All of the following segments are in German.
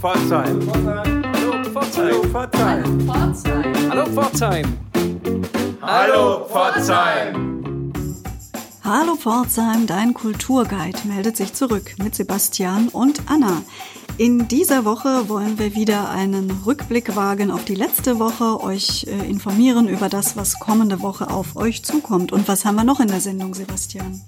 Pforzheim. Hallo Pforzheim. Hallo Pforzheim. Hallo Pforzheim. Hallo Pforzheim, dein Kulturguide meldet sich zurück mit Sebastian und Anna. In dieser Woche wollen wir wieder einen Rückblick wagen auf die letzte Woche, euch äh, informieren über das, was kommende Woche auf euch zukommt. Und was haben wir noch in der Sendung, Sebastian?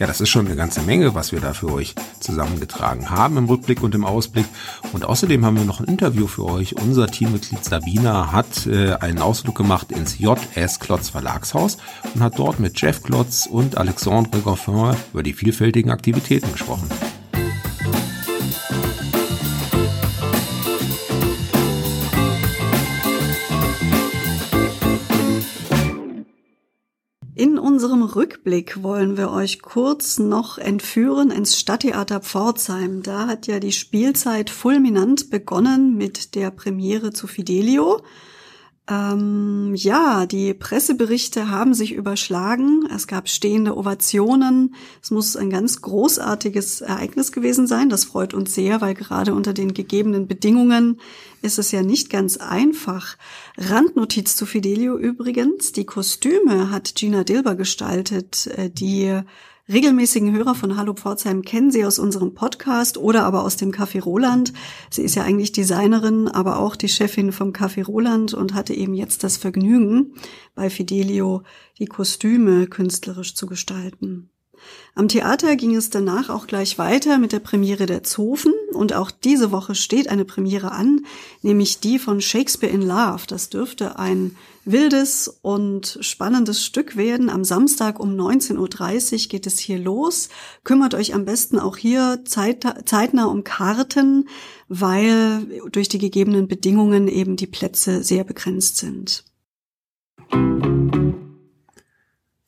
Ja, das ist schon eine ganze Menge, was wir da für euch zusammengetragen haben im Rückblick und im Ausblick. Und außerdem haben wir noch ein Interview für euch. Unser Teammitglied Sabina hat äh, einen Ausflug gemacht ins JS Klotz Verlagshaus und hat dort mit Jeff Klotz und Alexandre Goffin über die vielfältigen Aktivitäten gesprochen. Rückblick wollen wir euch kurz noch entführen ins Stadttheater Pforzheim. Da hat ja die Spielzeit fulminant begonnen mit der Premiere zu Fidelio. Ähm, ja, die Presseberichte haben sich überschlagen. Es gab stehende Ovationen. Es muss ein ganz großartiges Ereignis gewesen sein. Das freut uns sehr, weil gerade unter den gegebenen Bedingungen ist es ja nicht ganz einfach. Randnotiz zu Fidelio übrigens. Die Kostüme hat Gina Dilber gestaltet, äh, die regelmäßigen Hörer von Hallo Pforzheim kennen sie aus unserem Podcast oder aber aus dem Café Roland. Sie ist ja eigentlich Designerin, aber auch die Chefin vom Café Roland und hatte eben jetzt das Vergnügen, bei Fidelio die Kostüme künstlerisch zu gestalten. Am Theater ging es danach auch gleich weiter mit der Premiere der Zofen und auch diese Woche steht eine Premiere an, nämlich die von Shakespeare in Love. Das dürfte ein wildes und spannendes Stück werden. Am Samstag um 19.30 Uhr geht es hier los. Kümmert euch am besten auch hier zeitnah um Karten, weil durch die gegebenen Bedingungen eben die Plätze sehr begrenzt sind.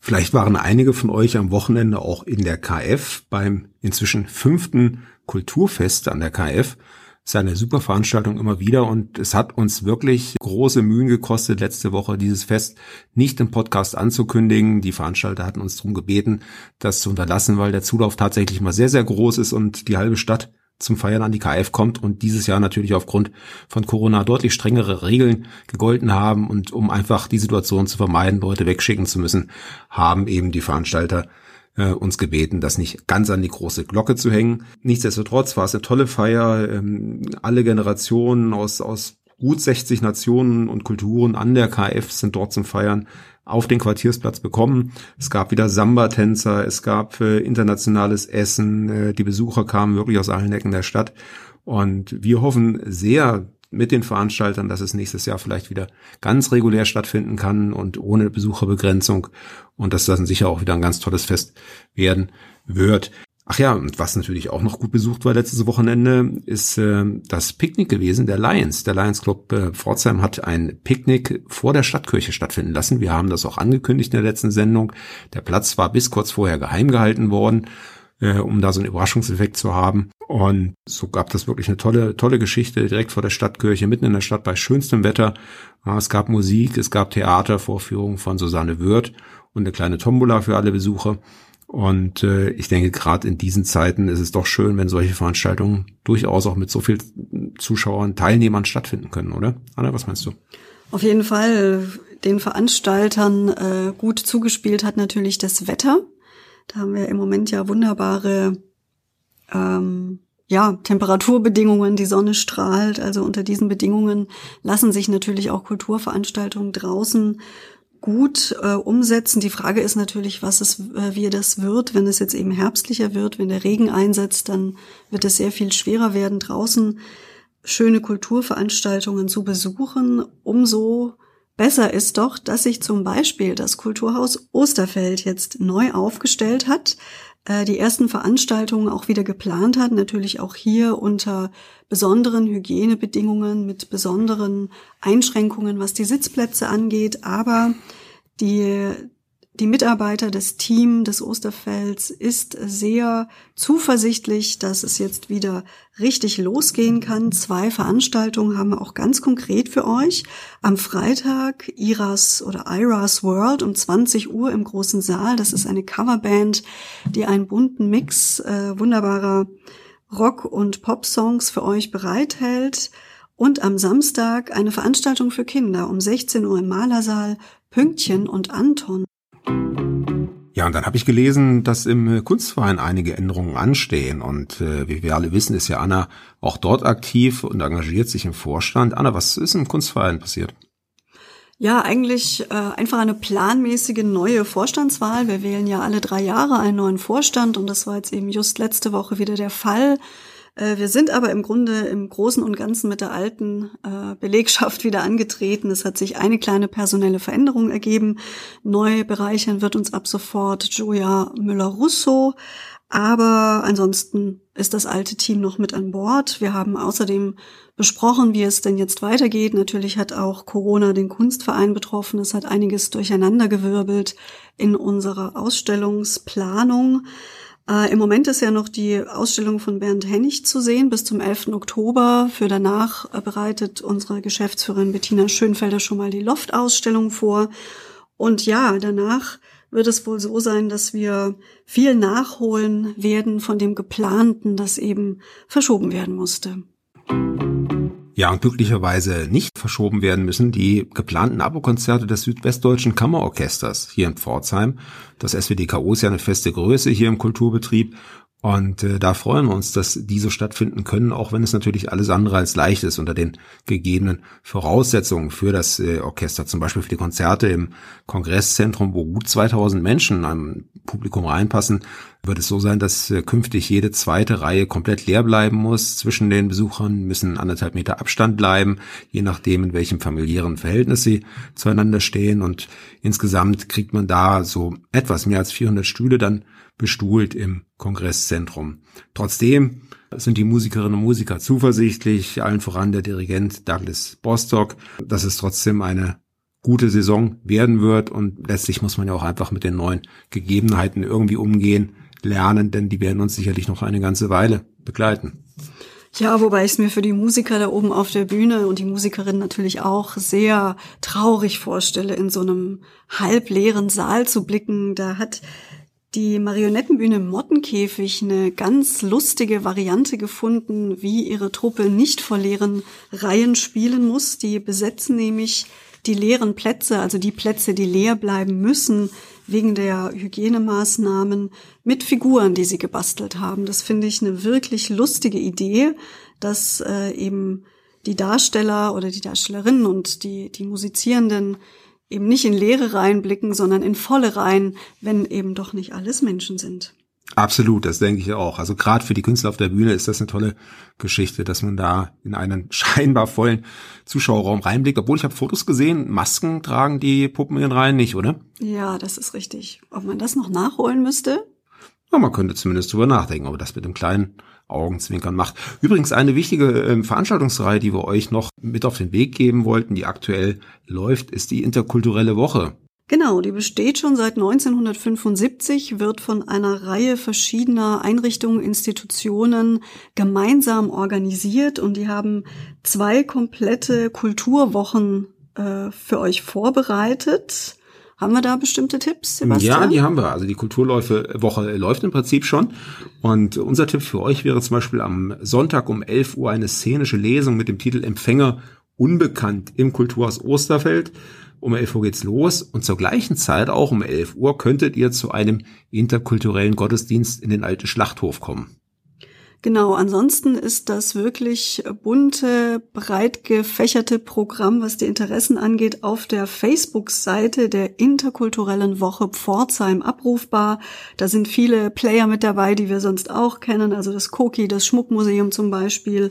Vielleicht waren einige von euch am Wochenende auch in der KF beim inzwischen fünften Kulturfest an der KF. Das super Veranstaltung immer wieder und es hat uns wirklich große Mühen gekostet, letzte Woche dieses Fest nicht im Podcast anzukündigen. Die Veranstalter hatten uns darum gebeten, das zu unterlassen, weil der Zulauf tatsächlich mal sehr, sehr groß ist und die halbe Stadt zum Feiern an die KF kommt und dieses Jahr natürlich aufgrund von Corona deutlich strengere Regeln gegolten haben und um einfach die Situation zu vermeiden, Leute wegschicken zu müssen, haben eben die Veranstalter äh, uns gebeten, das nicht ganz an die große Glocke zu hängen. Nichtsdestotrotz war es eine tolle Feier. Ähm, alle Generationen aus, aus gut 60 Nationen und Kulturen an der KF sind dort zum Feiern auf den Quartiersplatz bekommen. Es gab wieder Samba-Tänzer, es gab äh, internationales Essen, äh, die Besucher kamen wirklich aus allen Ecken der Stadt. Und wir hoffen sehr mit den Veranstaltern, dass es nächstes Jahr vielleicht wieder ganz regulär stattfinden kann und ohne Besucherbegrenzung und dass das dann sicher auch wieder ein ganz tolles Fest werden wird. Ach ja, und was natürlich auch noch gut besucht war letztes Wochenende, ist äh, das Picknick gewesen der Lions. Der Lions Club äh, Pforzheim hat ein Picknick vor der Stadtkirche stattfinden lassen. Wir haben das auch angekündigt in der letzten Sendung. Der Platz war bis kurz vorher geheim gehalten worden, äh, um da so einen Überraschungseffekt zu haben. Und so gab das wirklich eine tolle, tolle Geschichte direkt vor der Stadtkirche, mitten in der Stadt bei schönstem Wetter. Ja, es gab Musik, es gab Theatervorführungen von Susanne Würth und eine kleine Tombola für alle Besucher. Und äh, ich denke, gerade in diesen Zeiten ist es doch schön, wenn solche Veranstaltungen durchaus auch mit so viel Zuschauern, Teilnehmern stattfinden können, oder? Anna, was meinst du? Auf jeden Fall. Den Veranstaltern äh, gut zugespielt hat natürlich das Wetter. Da haben wir im Moment ja wunderbare ähm, ja, Temperaturbedingungen, die Sonne strahlt. Also unter diesen Bedingungen lassen sich natürlich auch Kulturveranstaltungen draußen gut äh, umsetzen. Die Frage ist natürlich, was es, äh, wie das wird, wenn es jetzt eben herbstlicher wird, wenn der Regen einsetzt, dann wird es sehr viel schwerer werden, draußen schöne Kulturveranstaltungen zu besuchen. Umso besser ist doch, dass sich zum Beispiel das Kulturhaus Osterfeld jetzt neu aufgestellt hat die ersten Veranstaltungen auch wieder geplant hat, natürlich auch hier unter besonderen Hygienebedingungen, mit besonderen Einschränkungen, was die Sitzplätze angeht, aber die die Mitarbeiter, das Team des Osterfelds ist sehr zuversichtlich, dass es jetzt wieder richtig losgehen kann. Zwei Veranstaltungen haben wir auch ganz konkret für euch. Am Freitag Iras oder Iras World um 20 Uhr im großen Saal. Das ist eine Coverband, die einen bunten Mix äh, wunderbarer Rock- und Pop-Songs für euch bereithält und am Samstag eine Veranstaltung für Kinder um 16 Uhr im Malersaal Pünktchen und Anton. Ja, und dann habe ich gelesen, dass im Kunstverein einige Änderungen anstehen. Und äh, wie wir alle wissen, ist ja Anna auch dort aktiv und engagiert sich im Vorstand. Anna, was ist im Kunstverein passiert? Ja, eigentlich äh, einfach eine planmäßige neue Vorstandswahl. Wir wählen ja alle drei Jahre einen neuen Vorstand und das war jetzt eben just letzte Woche wieder der Fall. Äh, wir sind aber im Grunde im Großen und Ganzen mit der alten äh, Belegschaft wieder angetreten. Es hat sich eine kleine personelle Veränderung ergeben. Neu bereichern wird uns ab sofort Joja Müller-Russo. Aber ansonsten ist das alte Team noch mit an Bord. Wir haben außerdem besprochen, wie es denn jetzt weitergeht. Natürlich hat auch Corona den Kunstverein betroffen. Es hat einiges durcheinandergewirbelt in unserer Ausstellungsplanung. Äh, Im Moment ist ja noch die Ausstellung von Bernd Hennig zu sehen bis zum 11. Oktober. Für danach äh, bereitet unsere Geschäftsführerin Bettina Schönfelder schon mal die Loft-Ausstellung vor. Und ja, danach wird es wohl so sein, dass wir viel nachholen werden von dem geplanten, das eben verschoben werden musste. Ja, und glücklicherweise nicht verschoben werden müssen die geplanten Abokonzerte des Südwestdeutschen Kammerorchesters hier in Pforzheim. Das SWDKO ist ja eine feste Größe hier im Kulturbetrieb und äh, da freuen wir uns, dass diese stattfinden können, auch wenn es natürlich alles andere als leicht ist unter den gegebenen Voraussetzungen für das äh, Orchester. Zum Beispiel für die Konzerte im Kongresszentrum, wo gut 2000 Menschen am Publikum reinpassen, wird es so sein, dass äh, künftig jede zweite Reihe komplett leer bleiben muss. Zwischen den Besuchern müssen anderthalb Meter Abstand bleiben, je nachdem, in welchem familiären Verhältnis sie zueinander stehen. Und insgesamt kriegt man da so etwas mehr als 400 Stühle dann bestuhlt im Kongresszentrum. Trotzdem sind die Musikerinnen und Musiker zuversichtlich, allen voran der Dirigent Douglas Bostock, dass es trotzdem eine gute Saison werden wird und letztlich muss man ja auch einfach mit den neuen Gegebenheiten irgendwie umgehen, lernen, denn die werden uns sicherlich noch eine ganze Weile begleiten. Ja, wobei ich es mir für die Musiker da oben auf der Bühne und die Musikerinnen natürlich auch sehr traurig vorstelle, in so einem halbleeren Saal zu blicken. Da hat die Marionettenbühne Mottenkäfig eine ganz lustige Variante gefunden, wie ihre Truppe nicht vor leeren Reihen spielen muss. Die besetzen nämlich die leeren Plätze, also die Plätze, die leer bleiben müssen, wegen der Hygienemaßnahmen mit Figuren, die sie gebastelt haben. Das finde ich eine wirklich lustige Idee, dass äh, eben die Darsteller oder die Darstellerinnen und die, die Musizierenden eben nicht in leere Reihen blicken, sondern in volle Reihen, wenn eben doch nicht alles Menschen sind. Absolut, das denke ich auch. Also gerade für die Künstler auf der Bühne ist das eine tolle Geschichte, dass man da in einen scheinbar vollen Zuschauerraum reinblickt. Obwohl ich habe Fotos gesehen, Masken tragen die Puppen in den Reihen nicht, oder? Ja, das ist richtig. Ob man das noch nachholen müsste? Ja, man könnte zumindest drüber nachdenken, aber das mit dem kleinen Augenzwinkern macht. Übrigens eine wichtige äh, Veranstaltungsreihe, die wir euch noch mit auf den Weg geben wollten, die aktuell läuft, ist die interkulturelle Woche. Genau, die besteht schon seit 1975, wird von einer Reihe verschiedener Einrichtungen, Institutionen gemeinsam organisiert und die haben zwei komplette Kulturwochen äh, für euch vorbereitet. Haben wir da bestimmte Tipps, Sebastian? Ja, die haben wir. Also die Kulturläufe Woche läuft im Prinzip schon. Und unser Tipp für euch wäre zum Beispiel am Sonntag um 11 Uhr eine szenische Lesung mit dem Titel Empfänger unbekannt im Kulturhaus Osterfeld. Um 11 Uhr geht's los und zur gleichen Zeit, auch um 11 Uhr, könntet ihr zu einem interkulturellen Gottesdienst in den alten Schlachthof kommen. Genau, ansonsten ist das wirklich bunte, breit gefächerte Programm, was die Interessen angeht, auf der Facebook-Seite der interkulturellen Woche Pforzheim abrufbar. Da sind viele Player mit dabei, die wir sonst auch kennen, also das Koki, das Schmuckmuseum zum Beispiel.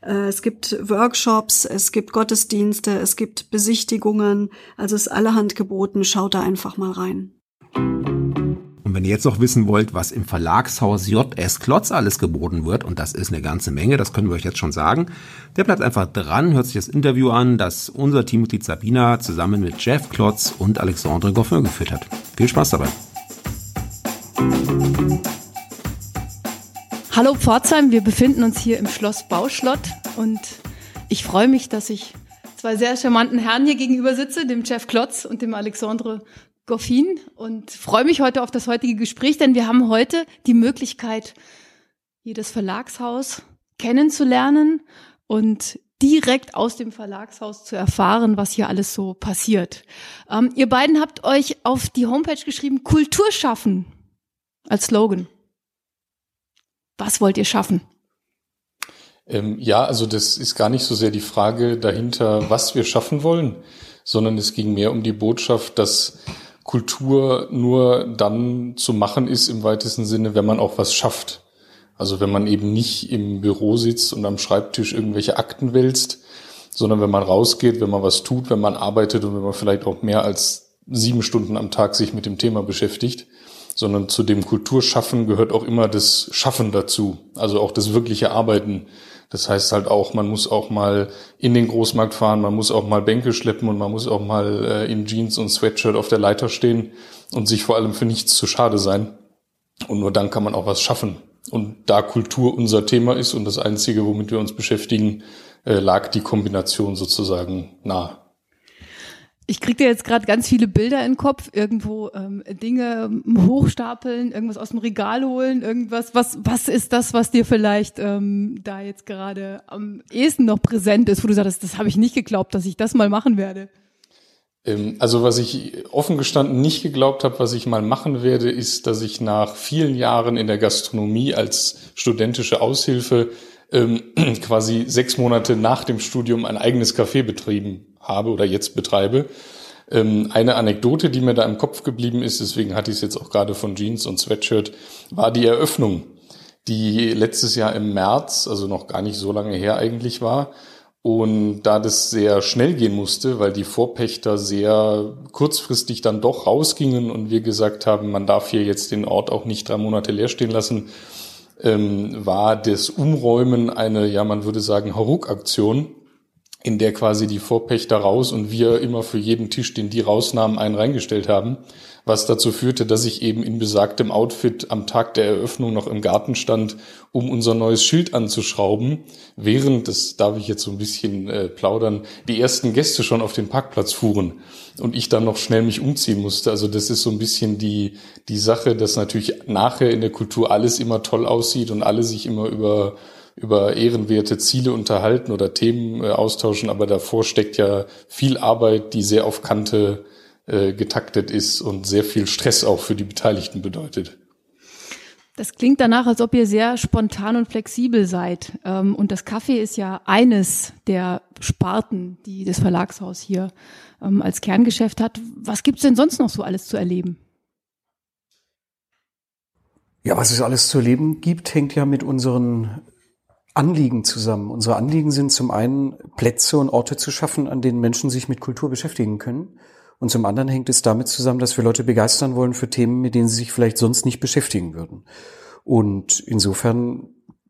Äh, es gibt Workshops, es gibt Gottesdienste, es gibt Besichtigungen, also ist allerhand geboten. Schaut da einfach mal rein. Wenn ihr jetzt noch wissen wollt, was im Verlagshaus JS Klotz alles geboten wird, und das ist eine ganze Menge, das können wir euch jetzt schon sagen, der bleibt einfach dran, hört sich das Interview an, das unser Teammitglied Sabina zusammen mit Jeff Klotz und Alexandre Goffin geführt hat. Viel Spaß dabei. Hallo Pforzheim, wir befinden uns hier im Schloss Bauschlott und ich freue mich, dass ich zwei sehr charmanten Herren hier gegenüber sitze, dem Jeff Klotz und dem Alexandre Goffin und freue mich heute auf das heutige Gespräch, denn wir haben heute die Möglichkeit, jedes Verlagshaus kennenzulernen und direkt aus dem Verlagshaus zu erfahren, was hier alles so passiert. Ähm, ihr beiden habt euch auf die Homepage geschrieben, Kultur schaffen als Slogan. Was wollt ihr schaffen? Ähm, ja, also das ist gar nicht so sehr die Frage dahinter, was wir schaffen wollen, sondern es ging mehr um die Botschaft, dass Kultur nur dann zu machen ist im weitesten Sinne, wenn man auch was schafft. Also wenn man eben nicht im Büro sitzt und am Schreibtisch irgendwelche Akten wälzt, sondern wenn man rausgeht, wenn man was tut, wenn man arbeitet und wenn man vielleicht auch mehr als sieben Stunden am Tag sich mit dem Thema beschäftigt, sondern zu dem Kulturschaffen gehört auch immer das Schaffen dazu, also auch das wirkliche Arbeiten. Das heißt halt auch, man muss auch mal in den Großmarkt fahren, man muss auch mal Bänke schleppen und man muss auch mal äh, in Jeans und Sweatshirt auf der Leiter stehen und sich vor allem für nichts zu schade sein. Und nur dann kann man auch was schaffen. Und da Kultur unser Thema ist und das Einzige, womit wir uns beschäftigen, äh, lag die Kombination sozusagen nah. Ich kriege jetzt gerade ganz viele Bilder in den Kopf, irgendwo ähm, Dinge ähm, hochstapeln, irgendwas aus dem Regal holen, irgendwas. Was, was ist das, was dir vielleicht ähm, da jetzt gerade am ehesten noch präsent ist, wo du sagst, das habe ich nicht geglaubt, dass ich das mal machen werde? Ähm, also was ich offen gestanden nicht geglaubt habe, was ich mal machen werde, ist, dass ich nach vielen Jahren in der Gastronomie als studentische Aushilfe ähm, quasi sechs Monate nach dem Studium ein eigenes Café betrieben habe oder jetzt betreibe. Ähm, eine Anekdote, die mir da im Kopf geblieben ist, deswegen hatte ich es jetzt auch gerade von Jeans und Sweatshirt, war die Eröffnung, die letztes Jahr im März, also noch gar nicht so lange her eigentlich war. Und da das sehr schnell gehen musste, weil die Vorpächter sehr kurzfristig dann doch rausgingen und wir gesagt haben, man darf hier jetzt den Ort auch nicht drei Monate leer stehen lassen, ähm, war das Umräumen eine, ja, man würde sagen, Haruk-Aktion, in der quasi die Vorpächter raus und wir immer für jeden Tisch, den die rausnahmen, einen reingestellt haben was dazu führte, dass ich eben in besagtem Outfit am Tag der Eröffnung noch im Garten stand, um unser neues Schild anzuschrauben, während, das darf ich jetzt so ein bisschen äh, plaudern, die ersten Gäste schon auf den Parkplatz fuhren und ich dann noch schnell mich umziehen musste. Also das ist so ein bisschen die, die Sache, dass natürlich nachher in der Kultur alles immer toll aussieht und alle sich immer über über ehrenwerte Ziele unterhalten oder Themen äh, austauschen, aber davor steckt ja viel Arbeit, die sehr auf Kante äh, getaktet ist und sehr viel Stress auch für die Beteiligten bedeutet. Das klingt danach, als ob ihr sehr spontan und flexibel seid. Ähm, und das Kaffee ist ja eines der Sparten, die das Verlagshaus hier ähm, als Kerngeschäft hat. Was gibt's denn sonst noch so alles zu erleben? Ja, was es alles zu erleben gibt, hängt ja mit unseren Anliegen zusammen. Unsere Anliegen sind zum einen Plätze und Orte zu schaffen, an denen Menschen sich mit Kultur beschäftigen können. Und zum anderen hängt es damit zusammen, dass wir Leute begeistern wollen für Themen, mit denen sie sich vielleicht sonst nicht beschäftigen würden. Und insofern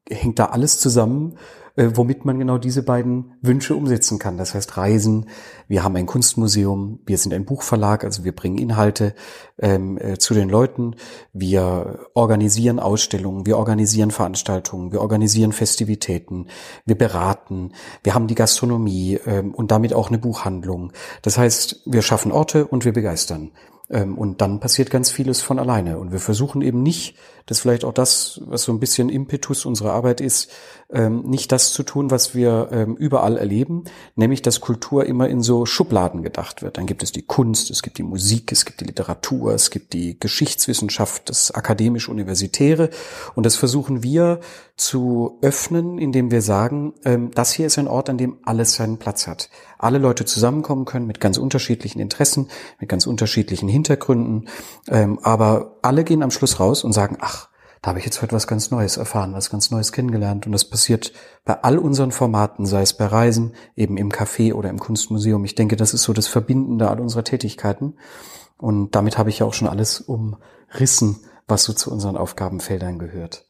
hängt da alles zusammen, äh, womit man genau diese beiden Wünsche umsetzen kann. Das heißt Reisen, wir haben ein Kunstmuseum, wir sind ein Buchverlag, also wir bringen Inhalte ähm, äh, zu den Leuten, wir organisieren Ausstellungen, wir organisieren Veranstaltungen, wir organisieren Festivitäten, wir beraten, wir haben die Gastronomie ähm, und damit auch eine Buchhandlung. Das heißt, wir schaffen Orte und wir begeistern. Ähm, und dann passiert ganz vieles von alleine. Und wir versuchen eben nicht, das ist vielleicht auch das, was so ein bisschen Impetus unserer Arbeit ist, ähm, nicht das zu tun, was wir ähm, überall erleben, nämlich dass Kultur immer in so Schubladen gedacht wird. Dann gibt es die Kunst, es gibt die Musik, es gibt die Literatur, es gibt die Geschichtswissenschaft, das akademisch-universitäre. Und das versuchen wir zu öffnen, indem wir sagen, das hier ist ein Ort, an dem alles seinen Platz hat. Alle Leute zusammenkommen können mit ganz unterschiedlichen Interessen, mit ganz unterschiedlichen Hintergründen, aber alle gehen am Schluss raus und sagen, ach, da habe ich jetzt heute was ganz Neues erfahren, was ganz Neues kennengelernt. Und das passiert bei all unseren Formaten, sei es bei Reisen, eben im Café oder im Kunstmuseum. Ich denke, das ist so das Verbindende all unserer Tätigkeiten. Und damit habe ich ja auch schon alles umrissen, was so zu unseren Aufgabenfeldern gehört.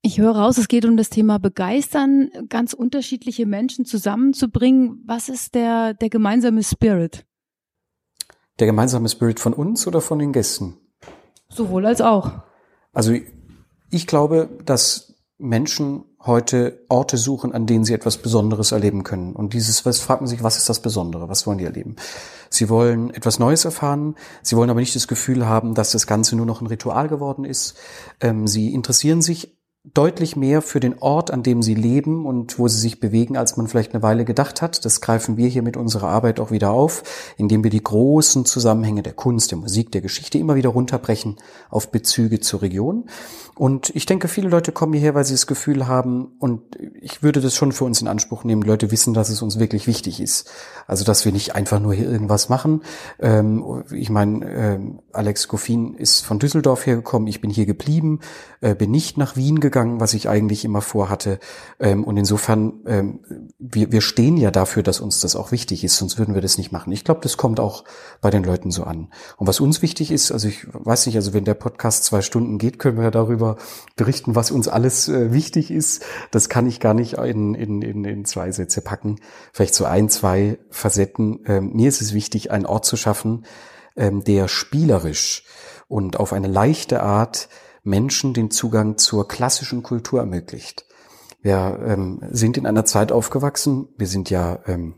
Ich höre raus, es geht um das Thema Begeistern, ganz unterschiedliche Menschen zusammenzubringen. Was ist der, der gemeinsame Spirit? Der gemeinsame Spirit von uns oder von den Gästen? Sowohl als auch. Also ich glaube, dass Menschen heute Orte suchen, an denen sie etwas Besonderes erleben können. Und dieses, was fragt man sich, was ist das Besondere? Was wollen die erleben? Sie wollen etwas Neues erfahren. Sie wollen aber nicht das Gefühl haben, dass das Ganze nur noch ein Ritual geworden ist. Ähm, sie interessieren sich deutlich mehr für den Ort, an dem sie leben und wo sie sich bewegen, als man vielleicht eine Weile gedacht hat. Das greifen wir hier mit unserer Arbeit auch wieder auf, indem wir die großen Zusammenhänge der Kunst, der Musik, der Geschichte immer wieder runterbrechen auf Bezüge zur Region. Und ich denke, viele Leute kommen hierher, weil sie das Gefühl haben, und ich würde das schon für uns in Anspruch nehmen, Leute wissen, dass es uns wirklich wichtig ist. Also, dass wir nicht einfach nur hier irgendwas machen. Ähm, ich meine, ähm, Alex Goffin ist von Düsseldorf hergekommen, ich bin hier geblieben, äh, bin nicht nach Wien gegangen, was ich eigentlich immer vorhatte. Ähm, und insofern, wir, wir stehen ja dafür, dass uns das auch wichtig ist, sonst würden wir das nicht machen. Ich glaube, das kommt auch bei den Leuten so an. Und was uns wichtig ist, also ich weiß nicht, also wenn der Podcast zwei Stunden geht, können wir ja darüber darüber berichten, was uns alles äh, wichtig ist. Das kann ich gar nicht in, in, in, in zwei Sätze packen. Vielleicht so ein, zwei Facetten. Ähm, mir ist es wichtig, einen Ort zu schaffen, ähm, der spielerisch und auf eine leichte Art Menschen den Zugang zur klassischen Kultur ermöglicht. Wir ähm, sind in einer Zeit aufgewachsen. Wir sind ja ähm,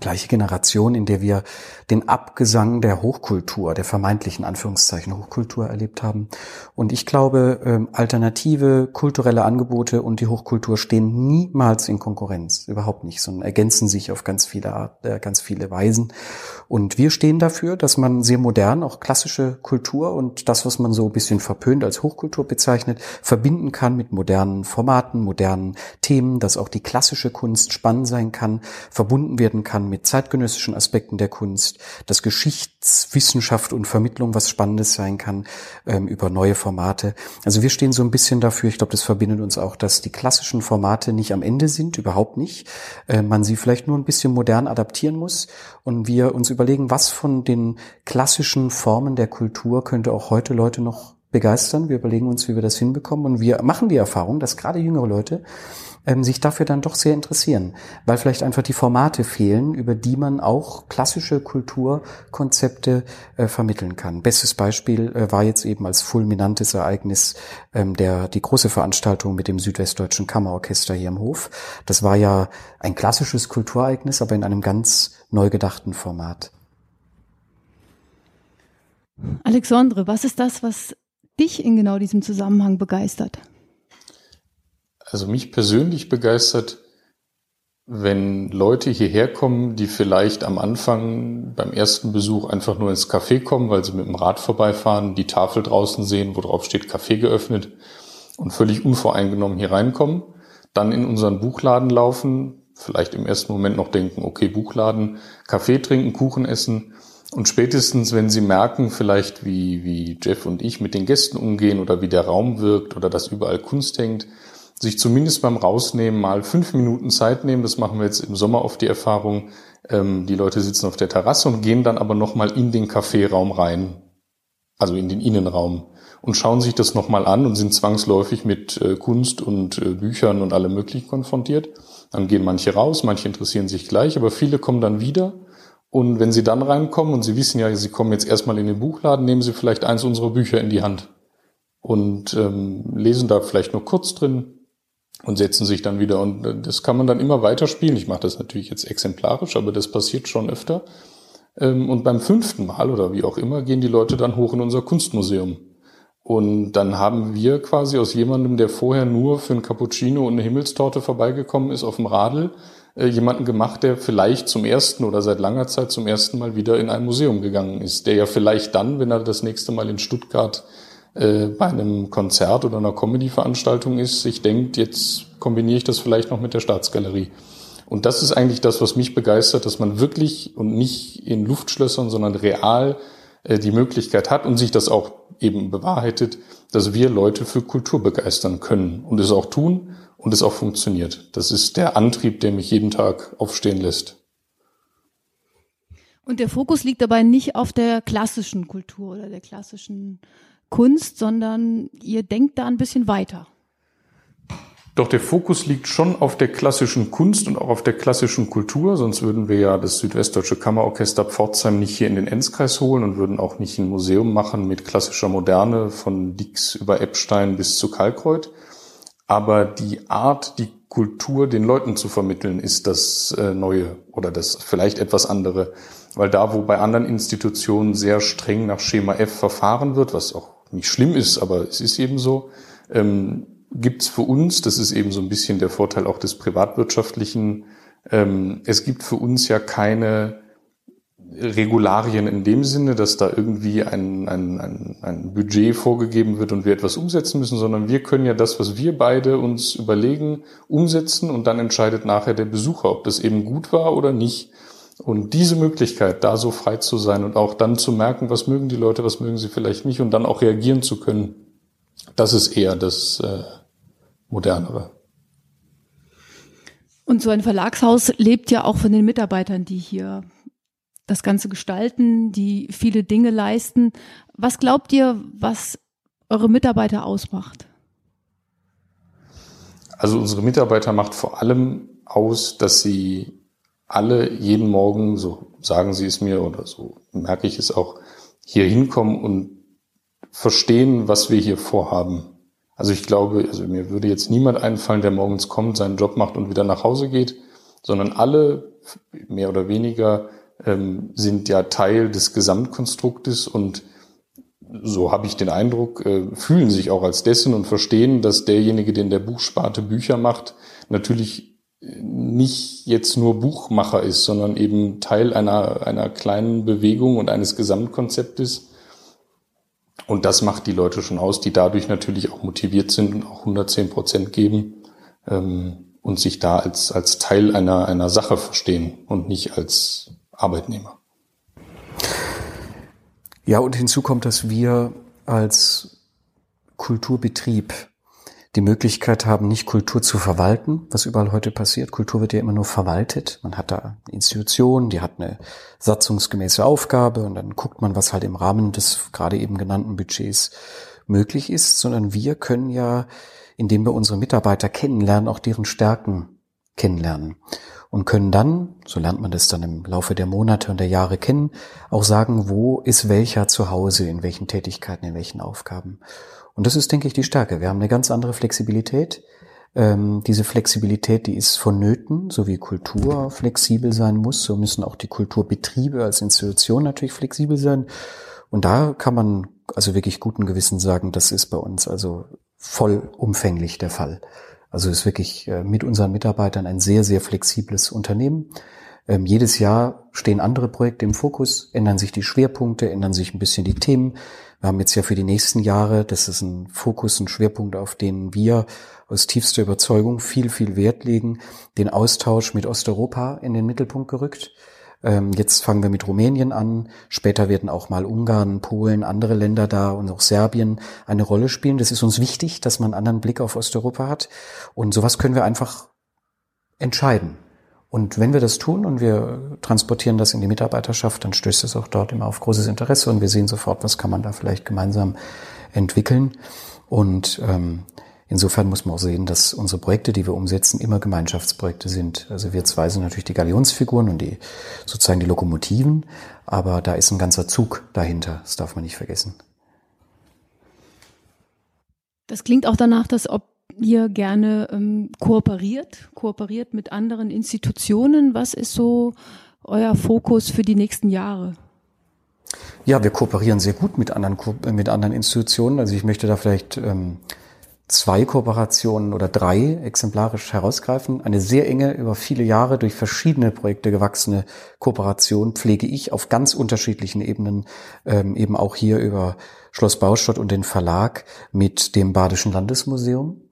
gleiche Generation, in der wir den Abgesang der Hochkultur, der vermeintlichen Anführungszeichen Hochkultur erlebt haben. Und ich glaube, ähm, alternative kulturelle Angebote und die Hochkultur stehen niemals in Konkurrenz, überhaupt nicht, sondern ergänzen sich auf ganz viele Art, äh, ganz viele Weisen. Und wir stehen dafür, dass man sehr modern auch klassische Kultur und das, was man so ein bisschen verpönt als Hochkultur bezeichnet, verbinden kann mit modernen Formaten, modernen Themen, dass auch die klassische Kunst spannend sein kann, verbunden werden kann mit zeitgenössischen Aspekten der Kunst, dass Geschichtswissenschaft und Vermittlung was Spannendes sein kann ähm, über neue Formate. Also wir stehen so ein bisschen dafür, ich glaube, das verbindet uns auch, dass die klassischen Formate nicht am Ende sind, überhaupt nicht. Äh, man sie vielleicht nur ein bisschen modern adaptieren muss und wir uns überlegen, was von den klassischen Formen der Kultur könnte auch heute Leute noch begeistern. Wir überlegen uns, wie wir das hinbekommen und wir machen die Erfahrung, dass gerade jüngere Leute ähm, sich dafür dann doch sehr interessieren, weil vielleicht einfach die Formate fehlen, über die man auch klassische Kulturkonzepte äh, vermitteln kann. Bestes Beispiel äh, war jetzt eben als fulminantes Ereignis ähm, der die große Veranstaltung mit dem Südwestdeutschen Kammerorchester hier im Hof. Das war ja ein klassisches Kulturereignis, aber in einem ganz neu gedachten Format. Alexandre, was ist das, was dich in genau diesem Zusammenhang begeistert? Also mich persönlich begeistert, wenn Leute hierher kommen, die vielleicht am Anfang beim ersten Besuch einfach nur ins Café kommen, weil sie mit dem Rad vorbeifahren, die Tafel draußen sehen, wo drauf steht Café geöffnet und völlig unvoreingenommen hier reinkommen, dann in unseren Buchladen laufen, vielleicht im ersten Moment noch denken, okay, Buchladen, Kaffee trinken, Kuchen essen und spätestens, wenn sie merken, vielleicht wie, wie Jeff und ich mit den Gästen umgehen oder wie der Raum wirkt oder dass überall Kunst hängt, sich zumindest beim Rausnehmen mal fünf Minuten Zeit nehmen. Das machen wir jetzt im Sommer oft die Erfahrung. Ähm, die Leute sitzen auf der Terrasse und gehen dann aber nochmal in den Kaffeeraum rein, also in den Innenraum und schauen sich das nochmal an und sind zwangsläufig mit äh, Kunst und äh, Büchern und allem Möglichen konfrontiert. Dann gehen manche raus, manche interessieren sich gleich, aber viele kommen dann wieder. Und wenn sie dann reinkommen und sie wissen ja, sie kommen jetzt erstmal in den Buchladen, nehmen sie vielleicht eins unserer Bücher in die Hand und ähm, lesen da vielleicht nur kurz drin, und setzen sich dann wieder. Und äh, das kann man dann immer weiter spielen. Ich mache das natürlich jetzt exemplarisch, aber das passiert schon öfter. Ähm, und beim fünften Mal oder wie auch immer gehen die Leute dann hoch in unser Kunstmuseum. Und dann haben wir quasi aus jemandem, der vorher nur für ein Cappuccino und eine Himmelstorte vorbeigekommen ist auf dem Radl, äh, jemanden gemacht, der vielleicht zum ersten oder seit langer Zeit zum ersten Mal wieder in ein Museum gegangen ist, der ja vielleicht dann, wenn er das nächste Mal in Stuttgart äh, bei einem Konzert oder einer Comedy-Veranstaltung ist, sich denkt, jetzt kombiniere ich das vielleicht noch mit der Staatsgalerie. Und das ist eigentlich das, was mich begeistert, dass man wirklich und nicht in Luftschlössern, sondern real äh, die Möglichkeit hat und sich das auch eben bewahrheitet, dass wir Leute für Kultur begeistern können und es auch tun und es auch funktioniert. Das ist der Antrieb, der mich jeden Tag aufstehen lässt. Und der Fokus liegt dabei nicht auf der klassischen Kultur oder der klassischen Kunst, sondern ihr denkt da ein bisschen weiter. Doch der Fokus liegt schon auf der klassischen Kunst und auch auf der klassischen Kultur, sonst würden wir ja das Südwestdeutsche Kammerorchester Pforzheim nicht hier in den Enzkreis holen und würden auch nicht ein Museum machen mit klassischer Moderne von Dix über Eppstein bis zu Kalkreuth. Aber die Art, die Kultur den Leuten zu vermitteln, ist das äh, Neue oder das vielleicht etwas andere. Weil da, wo bei anderen Institutionen sehr streng nach Schema F verfahren wird, was auch nicht schlimm ist, aber es ist eben so, ähm, gibt's für uns, das ist eben so ein bisschen der Vorteil auch des privatwirtschaftlichen, ähm, es gibt für uns ja keine Regularien in dem Sinne, dass da irgendwie ein, ein, ein, ein Budget vorgegeben wird und wir etwas umsetzen müssen, sondern wir können ja das, was wir beide uns überlegen, umsetzen und dann entscheidet nachher der Besucher, ob das eben gut war oder nicht. Und diese Möglichkeit, da so frei zu sein und auch dann zu merken, was mögen die Leute, was mögen sie vielleicht nicht und dann auch reagieren zu können, das ist eher das äh, Modernere. Und so ein Verlagshaus lebt ja auch von den Mitarbeitern, die hier das Ganze gestalten, die viele Dinge leisten. Was glaubt ihr, was eure Mitarbeiter ausmacht? Also unsere Mitarbeiter macht vor allem aus, dass sie alle jeden Morgen, so sagen sie es mir oder so merke ich es auch, hier hinkommen und verstehen, was wir hier vorhaben. Also ich glaube, also mir würde jetzt niemand einfallen, der morgens kommt, seinen Job macht und wieder nach Hause geht, sondern alle mehr oder weniger ähm, sind ja Teil des Gesamtkonstruktes und so habe ich den Eindruck, äh, fühlen sich auch als dessen und verstehen, dass derjenige, der in der Buchsparte Bücher macht, natürlich nicht jetzt nur Buchmacher ist, sondern eben Teil einer, einer kleinen Bewegung und eines Gesamtkonzeptes. Und das macht die Leute schon aus, die dadurch natürlich auch motiviert sind und auch 110 Prozent geben ähm, und sich da als, als Teil einer, einer Sache verstehen und nicht als Arbeitnehmer. Ja, und hinzu kommt, dass wir als Kulturbetrieb die Möglichkeit haben, nicht Kultur zu verwalten, was überall heute passiert. Kultur wird ja immer nur verwaltet. Man hat da Institutionen, die hat eine satzungsgemäße Aufgabe und dann guckt man, was halt im Rahmen des gerade eben genannten Budgets möglich ist, sondern wir können ja, indem wir unsere Mitarbeiter kennenlernen, auch deren Stärken kennenlernen und können dann, so lernt man das dann im Laufe der Monate und der Jahre kennen, auch sagen, wo ist welcher zu Hause, in welchen Tätigkeiten, in welchen Aufgaben. Und das ist, denke ich, die Stärke. Wir haben eine ganz andere Flexibilität. Ähm, diese Flexibilität, die ist vonnöten, so wie Kultur flexibel sein muss, so müssen auch die Kulturbetriebe als Institution natürlich flexibel sein. Und da kann man also wirklich guten Gewissen sagen, das ist bei uns also vollumfänglich der Fall. Also ist wirklich äh, mit unseren Mitarbeitern ein sehr, sehr flexibles Unternehmen. Ähm, jedes Jahr stehen andere Projekte im Fokus, ändern sich die Schwerpunkte, ändern sich ein bisschen die Themen. Wir haben jetzt ja für die nächsten Jahre, das ist ein Fokus, ein Schwerpunkt, auf den wir aus tiefster Überzeugung viel, viel Wert legen, den Austausch mit Osteuropa in den Mittelpunkt gerückt. Ähm, jetzt fangen wir mit Rumänien an. Später werden auch mal Ungarn, Polen, andere Länder da und auch Serbien eine Rolle spielen. Das ist uns wichtig, dass man einen anderen Blick auf Osteuropa hat. Und sowas können wir einfach entscheiden. Und wenn wir das tun und wir transportieren das in die Mitarbeiterschaft, dann stößt es auch dort immer auf großes Interesse und wir sehen sofort, was kann man da vielleicht gemeinsam entwickeln. Und ähm, Insofern muss man auch sehen, dass unsere Projekte, die wir umsetzen, immer Gemeinschaftsprojekte sind. Also wir zwei sind natürlich die Galionsfiguren und die sozusagen die Lokomotiven, aber da ist ein ganzer Zug dahinter. Das darf man nicht vergessen. Das klingt auch danach, dass ob ihr gerne ähm, kooperiert, kooperiert mit anderen Institutionen. Was ist so euer Fokus für die nächsten Jahre? Ja, wir kooperieren sehr gut mit anderen, mit anderen Institutionen. Also ich möchte da vielleicht ähm, zwei Kooperationen oder drei exemplarisch herausgreifen. Eine sehr enge, über viele Jahre durch verschiedene Projekte gewachsene Kooperation pflege ich auf ganz unterschiedlichen Ebenen, ähm, eben auch hier über Schloss Baustadt und den Verlag mit dem Badischen Landesmuseum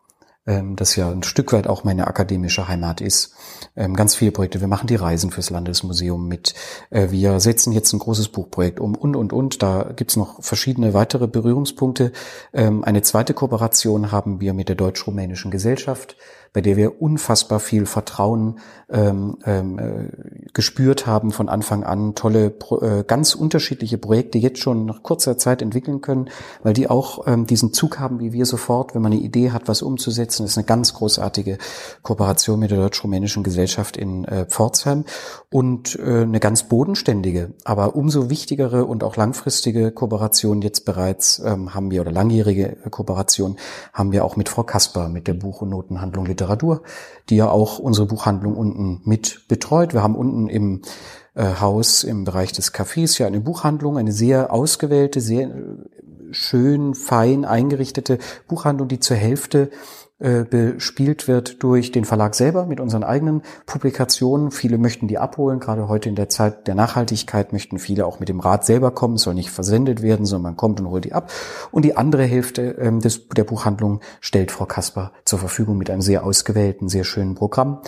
das ja ein Stück weit auch meine akademische Heimat ist. Ähm, ganz viele Projekte. Wir machen die Reisen fürs Landesmuseum mit. Äh, wir setzen jetzt ein großes Buchprojekt um und, und, und. Da gibt's noch verschiedene weitere Berührungspunkte. Ähm, eine zweite Kooperation haben wir mit der Deutsch-Rumänischen Gesellschaft bei der wir unfassbar viel Vertrauen ähm, ähm, äh, gespürt haben von Anfang an, tolle, äh, ganz unterschiedliche Projekte jetzt schon nach kurzer Zeit entwickeln können, weil die auch ähm, diesen Zug haben, wie wir sofort, wenn man eine Idee hat, was umzusetzen. Das ist eine ganz großartige Kooperation mit der Deutsch-Rumänischen Gesellschaft in äh, Pforzheim und äh, eine ganz bodenständige, aber umso wichtigere und auch langfristige Kooperation jetzt bereits ähm, haben wir oder langjährige Kooperation haben wir auch mit Frau Kasper, mit der Buch- und Notenhandlung Literatur Literatur, die ja auch unsere Buchhandlung unten mit betreut. Wir haben unten im äh, Haus im Bereich des Cafés ja eine Buchhandlung, eine sehr ausgewählte, sehr äh, schön, fein eingerichtete Buchhandlung, die zur Hälfte äh, bespielt wird durch den Verlag selber mit unseren eigenen Publikationen. Viele möchten die abholen, gerade heute in der Zeit der Nachhaltigkeit möchten viele auch mit dem Rad selber kommen, es soll nicht versendet werden, sondern man kommt und holt die ab. Und die andere Hälfte ähm, des, der Buchhandlung stellt Frau Kasper zur Verfügung mit einem sehr ausgewählten, sehr schönen Programm.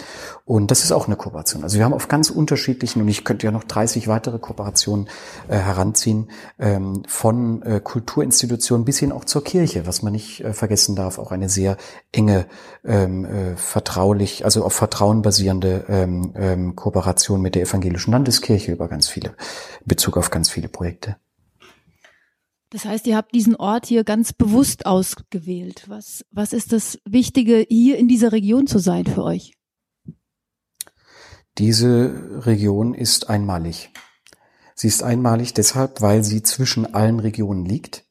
Und das ist auch eine Kooperation. Also wir haben auf ganz unterschiedlichen, und ich könnte ja noch 30 weitere Kooperationen äh, heranziehen, ähm, von äh, Kulturinstitutionen bis hin auch zur Kirche, was man nicht äh, vergessen darf, auch eine sehr enge, ähm, äh, vertraulich, also auf Vertrauen basierende ähm, ähm, Kooperation mit der Evangelischen Landeskirche über ganz viele, in Bezug auf ganz viele Projekte. Das heißt, ihr habt diesen Ort hier ganz bewusst ausgewählt. Was, was ist das Wichtige, hier in dieser Region zu sein für euch? Diese Region ist einmalig. Sie ist einmalig deshalb, weil sie zwischen allen Regionen liegt.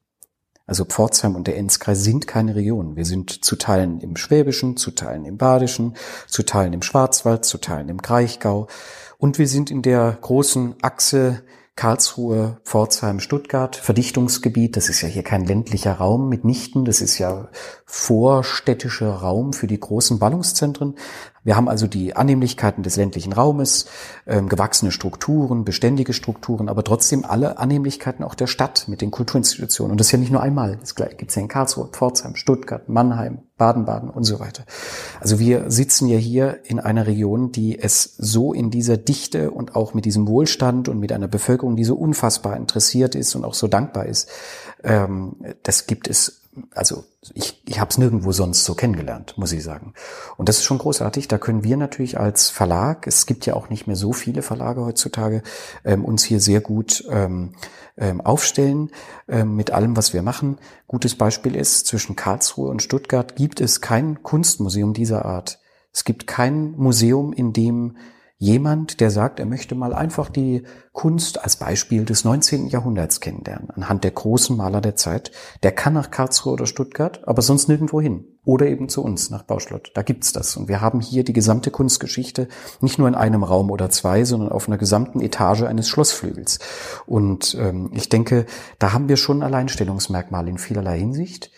Also Pforzheim und der Enzkreis sind keine Regionen. Wir sind zu Teilen im Schwäbischen, zu Teilen im Badischen, zu Teilen im Schwarzwald, zu Teilen im Kraichgau. Und wir sind in der großen Achse Karlsruhe, Pforzheim, Stuttgart, Verdichtungsgebiet. Das ist ja hier kein ländlicher Raum mitnichten. Das ist ja vorstädtischer Raum für die großen Ballungszentren. Wir haben also die Annehmlichkeiten des ländlichen Raumes, ähm, gewachsene Strukturen, beständige Strukturen, aber trotzdem alle Annehmlichkeiten auch der Stadt mit den Kulturinstitutionen. Und das ist ja nicht nur einmal. Das gibt es ja in Karlsruhe, Pforzheim, Stuttgart, Mannheim, Baden-Baden und so weiter. Also wir sitzen ja hier in einer Region, die es so in dieser Dichte und auch mit diesem Wohlstand und mit einer Bevölkerung, die so unfassbar interessiert ist und auch so dankbar ist, ähm, das gibt es also ich, ich habe es nirgendwo sonst so kennengelernt, muss ich sagen. Und das ist schon großartig. Da können wir natürlich als Verlag, es gibt ja auch nicht mehr so viele Verlage heutzutage, ähm, uns hier sehr gut ähm, ähm, aufstellen ähm, mit allem, was wir machen. Gutes Beispiel ist, zwischen Karlsruhe und Stuttgart gibt es kein Kunstmuseum dieser Art. Es gibt kein Museum, in dem Jemand, der sagt, er möchte mal einfach die Kunst als Beispiel des 19. Jahrhunderts kennenlernen, anhand der großen Maler der Zeit, der kann nach Karlsruhe oder Stuttgart, aber sonst nirgendwo hin. Oder eben zu uns nach Bauschlott. Da gibt's das. Und wir haben hier die gesamte Kunstgeschichte nicht nur in einem Raum oder zwei, sondern auf einer gesamten Etage eines Schlossflügels. Und ähm, ich denke, da haben wir schon Alleinstellungsmerkmal in vielerlei Hinsicht.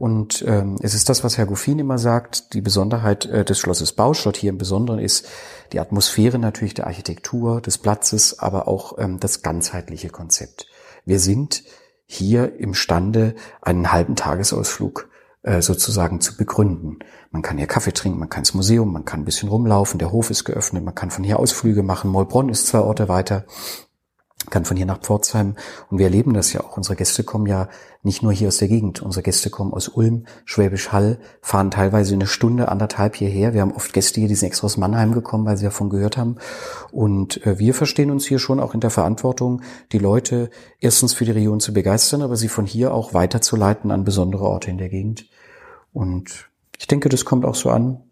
Und ähm, es ist das, was Herr Goffin immer sagt, die Besonderheit äh, des Schlosses Bauschott hier im Besonderen ist die Atmosphäre natürlich der Architektur, des Platzes, aber auch ähm, das ganzheitliche Konzept. Wir sind hier imstande, einen halben Tagesausflug äh, sozusagen zu begründen. Man kann hier Kaffee trinken, man kann ins Museum, man kann ein bisschen rumlaufen, der Hof ist geöffnet, man kann von hier Ausflüge machen. Mollbronn ist zwei Orte weiter kann von hier nach Pforzheim. Und wir erleben das ja auch. Unsere Gäste kommen ja nicht nur hier aus der Gegend. Unsere Gäste kommen aus Ulm, Schwäbisch Hall, fahren teilweise eine Stunde, anderthalb hierher. Wir haben oft Gäste hier, die sind extra aus Mannheim gekommen, weil sie davon gehört haben. Und äh, wir verstehen uns hier schon auch in der Verantwortung, die Leute erstens für die Region zu begeistern, aber sie von hier auch weiterzuleiten an besondere Orte in der Gegend. Und ich denke, das kommt auch so an.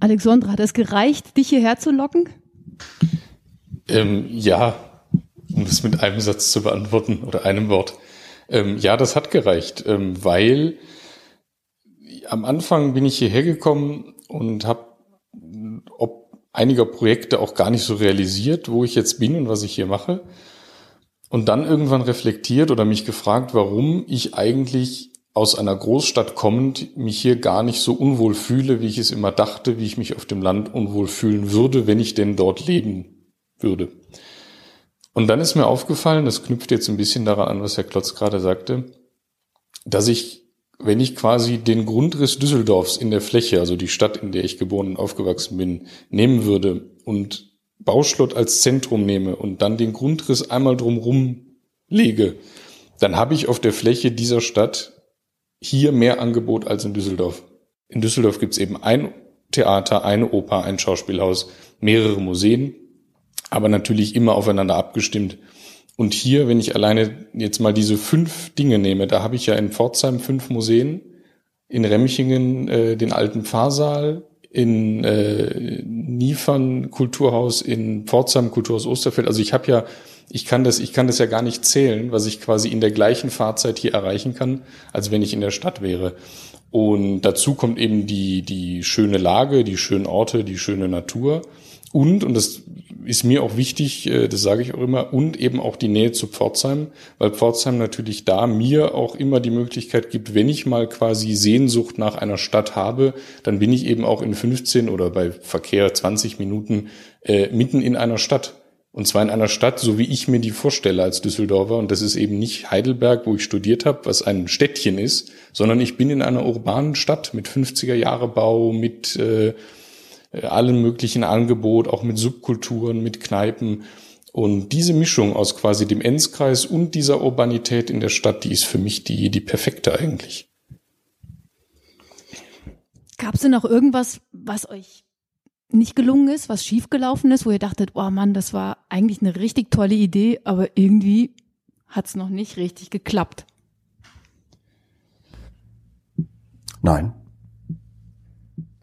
Alexandra, hat es gereicht, dich hierher zu locken? Ähm, ja, um das mit einem Satz zu beantworten oder einem Wort. Ähm, ja, das hat gereicht, ähm, weil am Anfang bin ich hierher gekommen und habe ob einiger Projekte auch gar nicht so realisiert, wo ich jetzt bin und was ich hier mache. Und dann irgendwann reflektiert oder mich gefragt, warum ich eigentlich aus einer Großstadt kommend mich hier gar nicht so unwohl fühle, wie ich es immer dachte, wie ich mich auf dem Land unwohl fühlen würde, wenn ich denn dort leben würde. Und dann ist mir aufgefallen, das knüpft jetzt ein bisschen daran an, was Herr Klotz gerade sagte, dass ich, wenn ich quasi den Grundriss Düsseldorfs in der Fläche, also die Stadt, in der ich geboren und aufgewachsen bin, nehmen würde und Bauschlott als Zentrum nehme und dann den Grundriss einmal drumrum lege, dann habe ich auf der Fläche dieser Stadt hier mehr Angebot als in Düsseldorf. In Düsseldorf gibt's eben ein Theater, eine Oper, ein Schauspielhaus, mehrere Museen, aber natürlich immer aufeinander abgestimmt. Und hier, wenn ich alleine jetzt mal diese fünf Dinge nehme, da habe ich ja in Pforzheim fünf Museen, in Remchingen äh, den alten Pfarrsaal, in äh, Niefern Kulturhaus, in Pforzheim Kulturhaus Osterfeld. Also ich habe ja Ich kann das, ich kann das ja gar nicht zählen, was ich quasi in der gleichen Fahrzeit hier erreichen kann, als wenn ich in der Stadt wäre. Und dazu kommt eben die, die schöne Lage, die schönen Orte, die schöne Natur. Und, und das ist mir auch wichtig, äh, das sage ich auch immer, und eben auch die Nähe zu Pforzheim, weil Pforzheim natürlich da mir auch immer die Möglichkeit gibt, wenn ich mal quasi Sehnsucht nach einer Stadt habe, dann bin ich eben auch in 15 oder bei Verkehr 20 Minuten äh, mitten in einer Stadt. Und zwar in einer Stadt, so wie ich mir die vorstelle als Düsseldorfer. Und das ist eben nicht Heidelberg, wo ich studiert habe, was ein Städtchen ist, sondern ich bin in einer urbanen Stadt mit 50er Jahre Bau, mit äh, allen möglichen Angebot, auch mit Subkulturen, mit Kneipen. Und diese Mischung aus quasi dem Enzkreis und dieser Urbanität in der Stadt, die ist für mich die, die perfekte eigentlich. Gab es denn noch irgendwas, was euch nicht gelungen ist, was schiefgelaufen ist, wo ihr dachtet, oh Mann, das war eigentlich eine richtig tolle Idee, aber irgendwie hat es noch nicht richtig geklappt? Nein.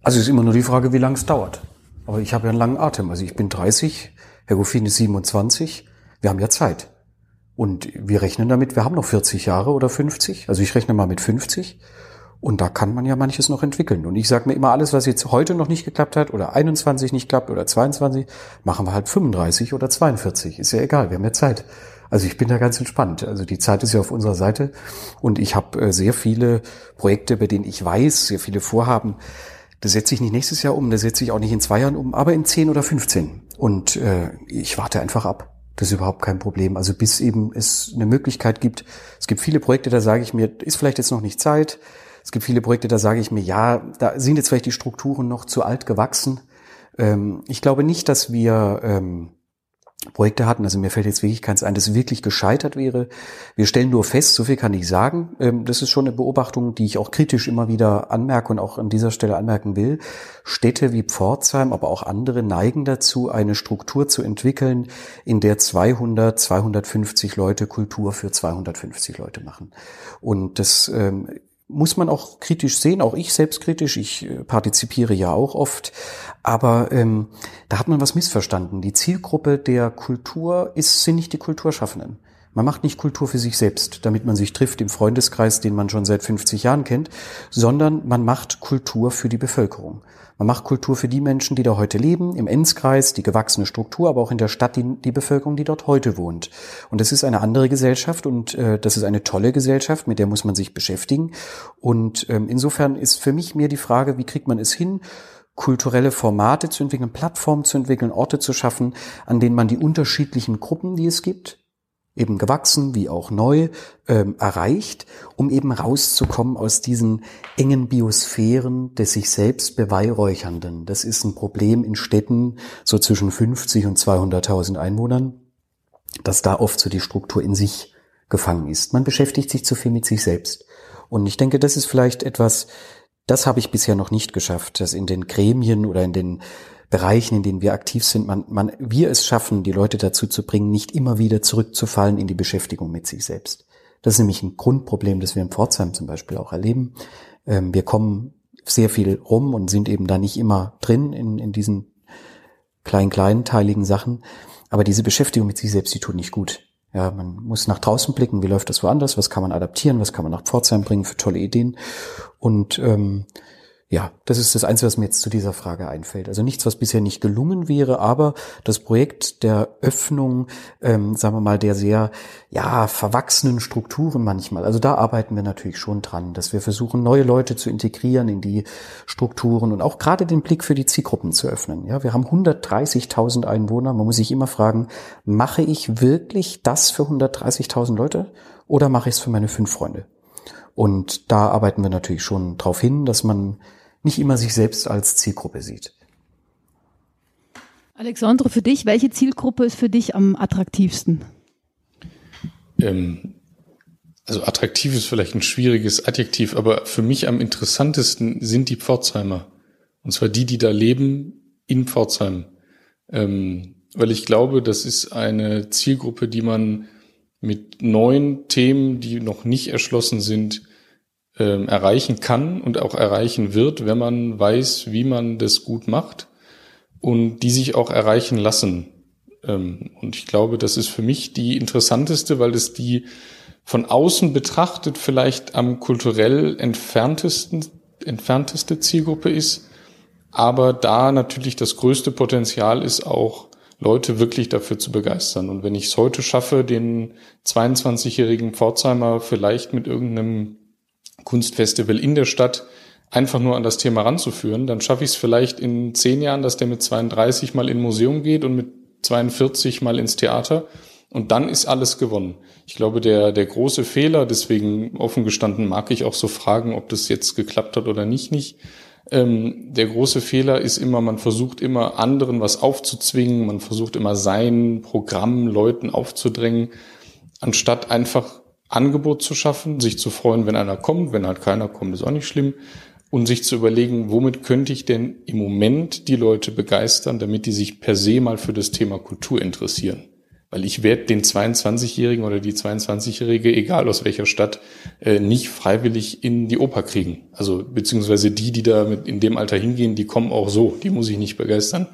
Also es ist immer nur die Frage, wie lange es dauert. Aber ich habe ja einen langen Atem. Also ich bin 30, Herr Goffin ist 27. Wir haben ja Zeit. Und wir rechnen damit, wir haben noch 40 Jahre oder 50. Also ich rechne mal mit 50. Und da kann man ja manches noch entwickeln. Und ich sage mir immer, alles, was jetzt heute noch nicht geklappt hat oder 21 nicht klappt oder 22, machen wir halt 35 oder 42. Ist ja egal, wir haben ja Zeit. Also ich bin da ganz entspannt. Also die Zeit ist ja auf unserer Seite und ich habe äh, sehr viele Projekte, bei denen ich weiß, sehr viele Vorhaben. Das setze ich nicht nächstes Jahr um, das setze ich auch nicht in zwei Jahren um, aber in 10 oder 15. Und äh, ich warte einfach ab. Das ist überhaupt kein Problem. Also bis eben es eine Möglichkeit gibt. Es gibt viele Projekte, da sage ich mir, ist vielleicht jetzt noch nicht Zeit es gibt viele Projekte, da sage ich mir, ja, da sind jetzt vielleicht die Strukturen noch zu alt gewachsen. Ähm, ich glaube nicht, dass wir ähm, Projekte hatten, also mir fällt jetzt wirklich keins ein, das wirklich gescheitert wäre. Wir stellen nur fest, so viel kann ich sagen, ähm, das ist schon eine Beobachtung, die ich auch kritisch immer wieder anmerke und auch an dieser Stelle anmerken will. Städte wie Pforzheim, aber auch andere neigen dazu, eine Struktur zu entwickeln, in der 200, 250 Leute Kultur für 250 Leute machen. Und das muss man auch kritisch sehen, auch ich selbstkritisch, ich äh, partizipiere ja auch oft, aber ähm, da hat man was missverstanden. Die Zielgruppe der Kultur ist, sind nicht die Kulturschaffenden. Man macht nicht Kultur für sich selbst, damit man sich trifft im Freundeskreis, den man schon seit 50 Jahren kennt, sondern man macht Kultur für die Bevölkerung. Man macht Kultur für die Menschen, die da heute leben, im Enzkreis, die gewachsene Struktur, aber auch in der Stadt die, die Bevölkerung, die dort heute wohnt. Und das ist eine andere Gesellschaft und äh, das ist eine tolle Gesellschaft, mit der muss man sich beschäftigen. Und ähm, insofern ist für mich mehr die Frage, wie kriegt man es hin, kulturelle Formate zu entwickeln, Plattformen zu entwickeln, Orte zu schaffen, an denen man die unterschiedlichen Gruppen, die es gibt, eben gewachsen wie auch neu ähm, erreicht, um eben rauszukommen aus diesen engen Biosphären des sich selbst beweihräuchernden. Das ist ein Problem in Städten so zwischen 50 und 200.000 Einwohnern, dass da oft so die Struktur in sich gefangen ist. Man beschäftigt sich zu viel mit sich selbst. Und ich denke, das ist vielleicht etwas, das habe ich bisher noch nicht geschafft, dass in den Gremien oder in den Bereichen, in denen wir aktiv sind, man, man, wir es schaffen, die Leute dazu zu bringen, nicht immer wieder zurückzufallen in die Beschäftigung mit sich selbst. Das ist nämlich ein Grundproblem, das wir in Pforzheim zum Beispiel auch erleben. Ähm, wir kommen sehr viel rum und sind eben da nicht immer drin in, in diesen kleinen, kleinteiligen Sachen. Aber diese Beschäftigung mit sich selbst, die tut nicht gut. Ja, man muss nach draußen blicken, wie läuft das woanders, was kann man adaptieren, was kann man nach Pforzheim bringen für tolle Ideen. Und ähm, ja, das ist das Einzige, was mir jetzt zu dieser Frage einfällt. Also nichts, was bisher nicht gelungen wäre, aber das Projekt der Öffnung, ähm, sagen wir mal, der sehr ja verwachsenen Strukturen manchmal. Also da arbeiten wir natürlich schon dran, dass wir versuchen, neue Leute zu integrieren in die Strukturen und auch gerade den Blick für die Zielgruppen zu öffnen. Ja, wir haben 130.000 Einwohner. Man muss sich immer fragen: Mache ich wirklich das für 130.000 Leute oder mache ich es für meine fünf Freunde? Und da arbeiten wir natürlich schon darauf hin, dass man nicht immer sich selbst als Zielgruppe sieht. Alexandre, für dich, welche Zielgruppe ist für dich am attraktivsten? Ähm, also attraktiv ist vielleicht ein schwieriges Adjektiv, aber für mich am interessantesten sind die Pforzheimer. Und zwar die, die da leben in Pforzheim. Ähm, weil ich glaube, das ist eine Zielgruppe, die man mit neuen Themen, die noch nicht erschlossen sind, ähm, erreichen kann und auch erreichen wird, wenn man weiß, wie man das gut macht und die sich auch erreichen lassen. Ähm, und ich glaube, das ist für mich die interessanteste, weil es die von außen betrachtet vielleicht am kulturell entferntesten, entfernteste Zielgruppe ist. Aber da natürlich das größte Potenzial ist auch, Leute wirklich dafür zu begeistern. Und wenn ich es heute schaffe, den 22-jährigen Pforzheimer vielleicht mit irgendeinem Kunstfestival in der Stadt einfach nur an das Thema ranzuführen, dann schaffe ich es vielleicht in zehn Jahren, dass der mit 32 mal in Museum geht und mit 42 mal ins Theater. Und dann ist alles gewonnen. Ich glaube, der, der große Fehler, deswegen offen gestanden mag ich auch so fragen, ob das jetzt geklappt hat oder nicht, nicht. Ähm, der große Fehler ist immer, man versucht immer anderen was aufzuzwingen, man versucht immer sein Programm Leuten aufzudrängen, anstatt einfach Angebot zu schaffen, sich zu freuen, wenn einer kommt, wenn halt keiner kommt, ist auch nicht schlimm, und sich zu überlegen, womit könnte ich denn im Moment die Leute begeistern, damit die sich per se mal für das Thema Kultur interessieren. Weil ich werde den 22-Jährigen oder die 22-Jährige, egal aus welcher Stadt, äh, nicht freiwillig in die Oper kriegen. Also beziehungsweise die, die da mit in dem Alter hingehen, die kommen auch so. Die muss ich nicht begeistern.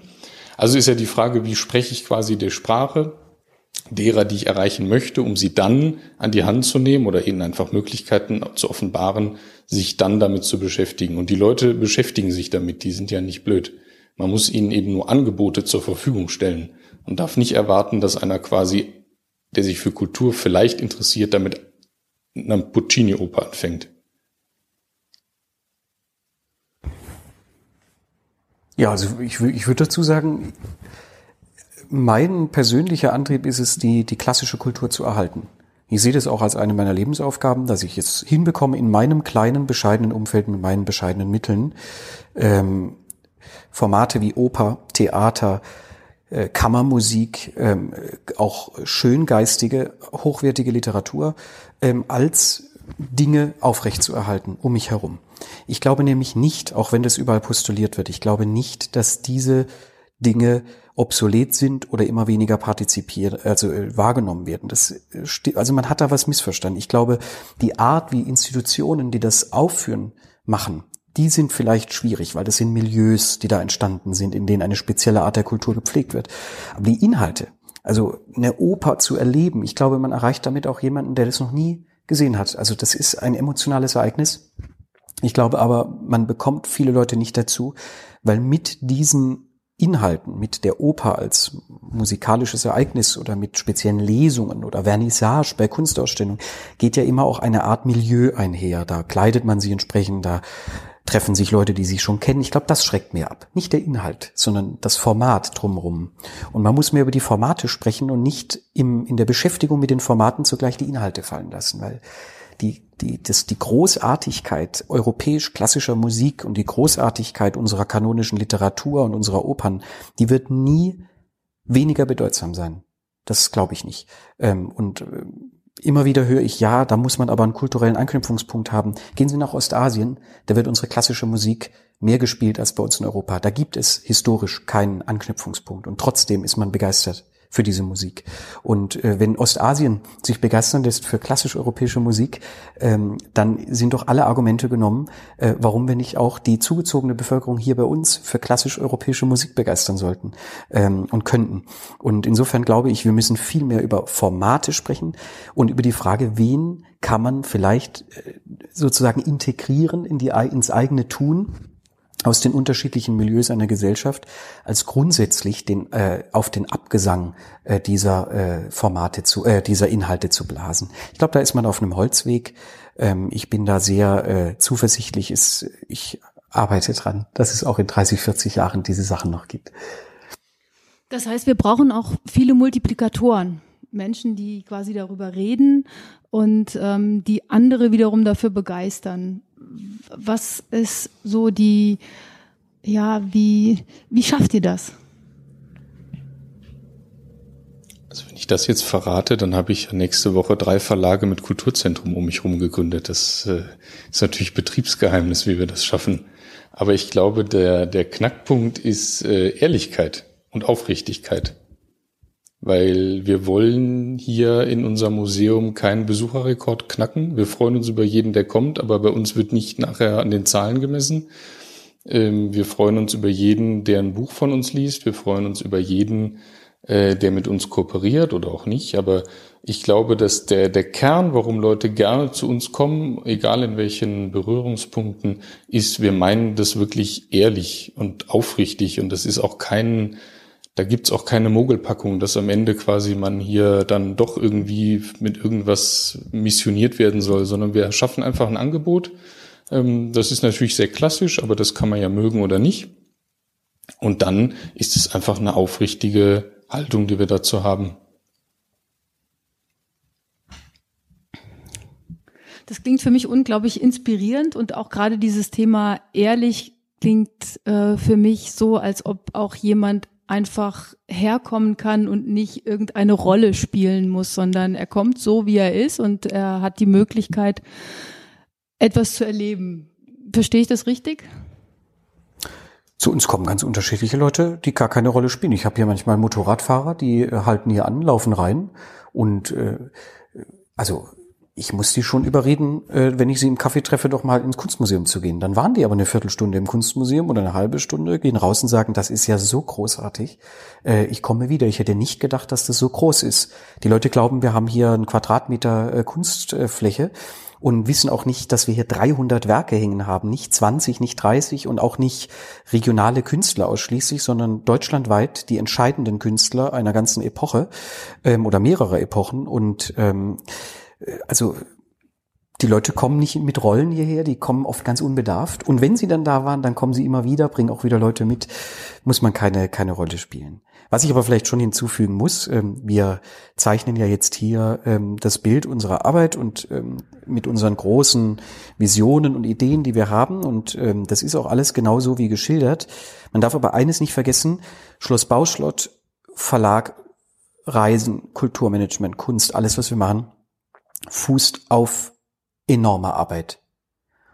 Also ist ja die Frage, wie spreche ich quasi der Sprache derer, die ich erreichen möchte, um sie dann an die Hand zu nehmen oder ihnen einfach Möglichkeiten zu offenbaren, sich dann damit zu beschäftigen. Und die Leute beschäftigen sich damit, die sind ja nicht blöd. Man muss ihnen eben nur Angebote zur Verfügung stellen und darf nicht erwarten, dass einer quasi, der sich für Kultur vielleicht interessiert, damit einer Puccini-Oper anfängt. Ja, also ich, ich würde dazu sagen, mein persönlicher Antrieb ist es, die, die klassische Kultur zu erhalten. Ich sehe das auch als eine meiner Lebensaufgaben, dass ich es hinbekomme, in meinem kleinen, bescheidenen Umfeld mit meinen bescheidenen Mitteln ähm, Formate wie Oper, Theater, äh, Kammermusik, ähm, auch schöngeistige, hochwertige Literatur ähm, als Dinge aufrechtzuerhalten um mich herum. Ich glaube nämlich nicht, auch wenn das überall postuliert wird, ich glaube nicht, dass diese Dinge obsolet sind oder immer weniger partizipiert, also äh, wahrgenommen werden. Das, äh, also man hat da was missverstanden. Ich glaube, die Art, wie Institutionen, die das aufführen, machen, die sind vielleicht schwierig, weil das sind Milieus, die da entstanden sind, in denen eine spezielle Art der Kultur gepflegt wird. Aber die Inhalte, also eine Oper zu erleben, ich glaube, man erreicht damit auch jemanden, der das noch nie gesehen hat. Also das ist ein emotionales Ereignis. Ich glaube aber, man bekommt viele Leute nicht dazu, weil mit diesen Inhalten, mit der Oper als musikalisches Ereignis oder mit speziellen Lesungen oder Vernissage bei Kunstausstellungen geht ja immer auch eine Art Milieu einher. Da kleidet man sich entsprechend, da treffen sich Leute, die sich schon kennen. Ich glaube, das schreckt mir ab. Nicht der Inhalt, sondern das Format drumherum. Und man muss mehr über die Formate sprechen und nicht im, in der Beschäftigung mit den Formaten zugleich die Inhalte fallen lassen, weil die, die, das, die Großartigkeit europäisch klassischer Musik und die Großartigkeit unserer kanonischen Literatur und unserer Opern, die wird nie weniger bedeutsam sein. Das glaube ich nicht. Ähm, und äh, immer wieder höre ich, ja, da muss man aber einen kulturellen Anknüpfungspunkt haben. Gehen Sie nach Ostasien, da wird unsere klassische Musik mehr gespielt als bei uns in Europa. Da gibt es historisch keinen Anknüpfungspunkt und trotzdem ist man begeistert für diese Musik. Und äh, wenn Ostasien sich begeistern lässt für klassisch europäische Musik, ähm, dann sind doch alle Argumente genommen, äh, warum wir nicht auch die zugezogene Bevölkerung hier bei uns für klassisch europäische Musik begeistern sollten ähm, und könnten. Und insofern glaube ich, wir müssen viel mehr über Formate sprechen und über die Frage, wen kann man vielleicht äh, sozusagen integrieren in die, ins eigene Tun aus den unterschiedlichen Milieus einer Gesellschaft als grundsätzlich den, äh, auf den Abgesang äh, dieser äh, Formate zu, äh, dieser Inhalte zu blasen. Ich glaube, da ist man auf einem Holzweg. Ähm, ich bin da sehr äh, zuversichtlich. Ist, ich arbeite dran, dass es auch in 30, 40 Jahren diese Sachen noch gibt. Das heißt, wir brauchen auch viele Multiplikatoren. Menschen, die quasi darüber reden und ähm, die andere wiederum dafür begeistern was ist so die, ja, wie, wie schafft ihr das? Also wenn ich das jetzt verrate, dann habe ich nächste Woche drei Verlage mit Kulturzentrum um mich herum gegründet. Das äh, ist natürlich Betriebsgeheimnis, wie wir das schaffen. Aber ich glaube, der, der Knackpunkt ist äh, Ehrlichkeit und Aufrichtigkeit weil wir wollen hier in unserem Museum keinen Besucherrekord knacken. Wir freuen uns über jeden, der kommt, aber bei uns wird nicht nachher an den Zahlen gemessen. Ähm, wir freuen uns über jeden, der ein Buch von uns liest. Wir freuen uns über jeden, äh, der mit uns kooperiert oder auch nicht. Aber ich glaube, dass der, der Kern, warum Leute gerne zu uns kommen, egal in welchen Berührungspunkten, ist, wir meinen das wirklich ehrlich und aufrichtig. Und das ist auch kein, da gibt's auch keine Mogelpackung, dass am Ende quasi man hier dann doch irgendwie mit irgendwas missioniert werden soll, sondern wir schaffen einfach ein Angebot. Ähm, das ist natürlich sehr klassisch, aber das kann man ja mögen oder nicht. Und dann ist es einfach eine aufrichtige Haltung, die wir dazu haben. Das klingt für mich unglaublich inspirierend und auch gerade dieses Thema ehrlich klingt äh, für mich so, als ob auch jemand einfach herkommen kann und nicht irgendeine Rolle spielen muss, sondern er kommt so, wie er ist und er hat die Möglichkeit, etwas zu erleben. Verstehe ich das richtig? Zu uns kommen ganz unterschiedliche Leute, die gar keine Rolle spielen. Ich habe hier manchmal Motorradfahrer, die äh, halten hier an, laufen rein und äh, also ich muss die schon überreden, äh, wenn ich sie im Kaffee treffe, doch mal ins Kunstmuseum zu gehen. Dann waren die aber eine Viertelstunde im Kunstmuseum oder eine halbe Stunde, gehen raus und sagen, das ist ja so großartig. Äh, ich komme wieder. Ich hätte nicht gedacht, dass das so groß ist. Die Leute glauben, wir haben hier einen Quadratmeter äh, Kunstfläche und wissen auch nicht, dass wir hier 300 Werke hängen haben, nicht 20, nicht 30 und auch nicht regionale Künstler ausschließlich, sondern deutschlandweit die entscheidenden Künstler einer ganzen Epoche ähm, oder mehrerer Epochen und ähm, äh, also die Leute kommen nicht mit Rollen hierher, die kommen oft ganz unbedarft. Und wenn sie dann da waren, dann kommen sie immer wieder, bringen auch wieder Leute mit, muss man keine, keine Rolle spielen. Was ich aber vielleicht schon hinzufügen muss, ähm, wir zeichnen ja jetzt hier ähm, das Bild unserer Arbeit und ähm, mit unseren großen Visionen und Ideen, die wir haben. Und das ist auch alles genauso wie geschildert. Man darf aber eines nicht vergessen, Schloss Bauschlott, Verlag, Reisen, Kulturmanagement, Kunst, alles, was wir machen, fußt auf enormer Arbeit.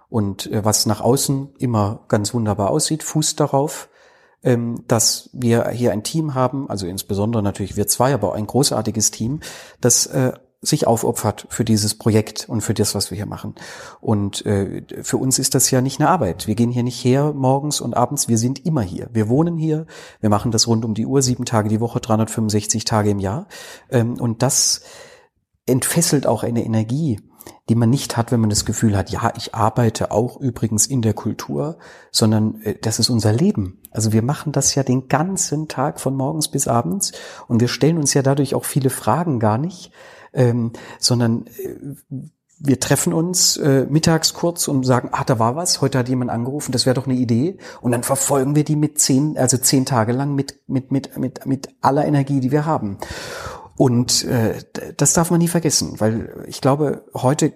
Und äh, was nach außen immer ganz wunderbar aussieht, fußt darauf, ähm, dass wir hier ein Team haben, also insbesondere natürlich wir zwei, aber auch ein großartiges Team, das äh, sich aufopfert für dieses Projekt und für das, was wir hier machen. Und äh, für uns ist das ja nicht eine Arbeit. Wir gehen hier nicht her morgens und abends, wir sind immer hier. Wir wohnen hier, wir machen das rund um die Uhr, sieben Tage die Woche, 365 Tage im Jahr. Ähm, und das entfesselt auch eine Energie, die man nicht hat, wenn man das Gefühl hat, ja, ich arbeite auch übrigens in der Kultur, sondern äh, das ist unser Leben. Also wir machen das ja den ganzen Tag von morgens bis abends und wir stellen uns ja dadurch auch viele Fragen gar nicht, ähm, sondern äh, wir treffen uns äh, mittags kurz und sagen, ah, da war was, heute hat jemand angerufen, das wäre doch eine Idee. Und dann verfolgen wir die mit zehn, also zehn Tage lang mit, mit, mit, mit, mit aller Energie, die wir haben. Und äh, das darf man nie vergessen, weil ich glaube, heute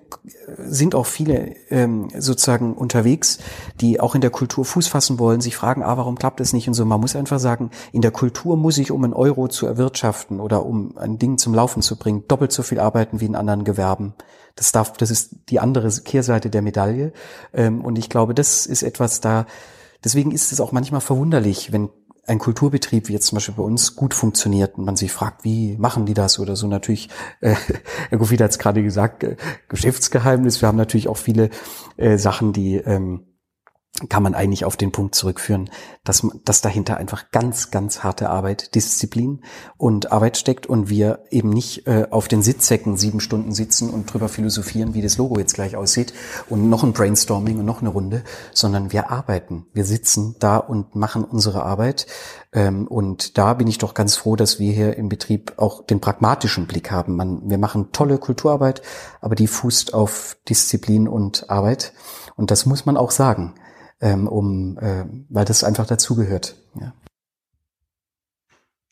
sind auch viele ähm, sozusagen unterwegs, die auch in der Kultur Fuß fassen wollen, sich fragen, ah, warum klappt das nicht und so. Man muss einfach sagen, in der Kultur muss ich, um einen Euro zu erwirtschaften oder um ein Ding zum Laufen zu bringen, doppelt so viel arbeiten wie in anderen Gewerben. Das darf, das ist die andere Kehrseite der Medaille. Ähm, und ich glaube, das ist etwas da. Deswegen ist es auch manchmal verwunderlich, wenn ein Kulturbetrieb wie jetzt zum Beispiel bei uns gut funktioniert und man sich fragt, wie machen die das oder so natürlich, äh, Herr Goffin hat es gerade gesagt, äh, Geschäftsgeheimnis. Wir haben natürlich auch viele äh, Sachen, die ähm, kann man eigentlich auf den Punkt zurückführen, dass, dass dahinter einfach ganz, ganz harte Arbeit, Disziplin und Arbeit steckt und wir eben nicht äh, auf den Sitzsäcken sieben Stunden sitzen und drüber philosophieren, wie das Logo jetzt gleich aussieht und noch ein Brainstorming und noch eine Runde, sondern wir arbeiten. Wir sitzen da und machen unsere Arbeit. Ähm, und da bin ich doch ganz froh, dass wir hier im Betrieb auch den pragmatischen Blick haben. Man, wir machen tolle Kulturarbeit, aber die fußt auf Disziplin und Arbeit. Und das muss man auch sagen ähm, um, äh, weil das einfach dazugehört. Ja.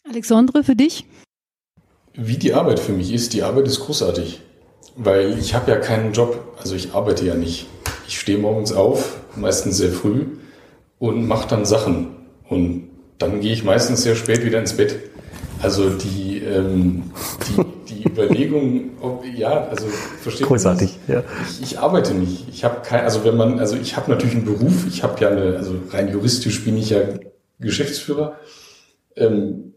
Alexandre, für dich? Wie die Arbeit für mich ist, die Arbeit ist großartig, weil ich habe ja keinen Job, also ich arbeite ja nicht. Ich stehe morgens auf, meistens sehr früh und mache dann Sachen und dann gehe ich meistens sehr spät wieder ins Bett. Also die, ähm, die, die Überlegung, ob, ja, also versteht Großartig, ja. Ich, ich arbeite nicht. Ich habe kein, also wenn man, also ich habe natürlich einen Beruf. Ich habe ja eine, also rein juristisch bin ich ja Geschäftsführer. Ähm,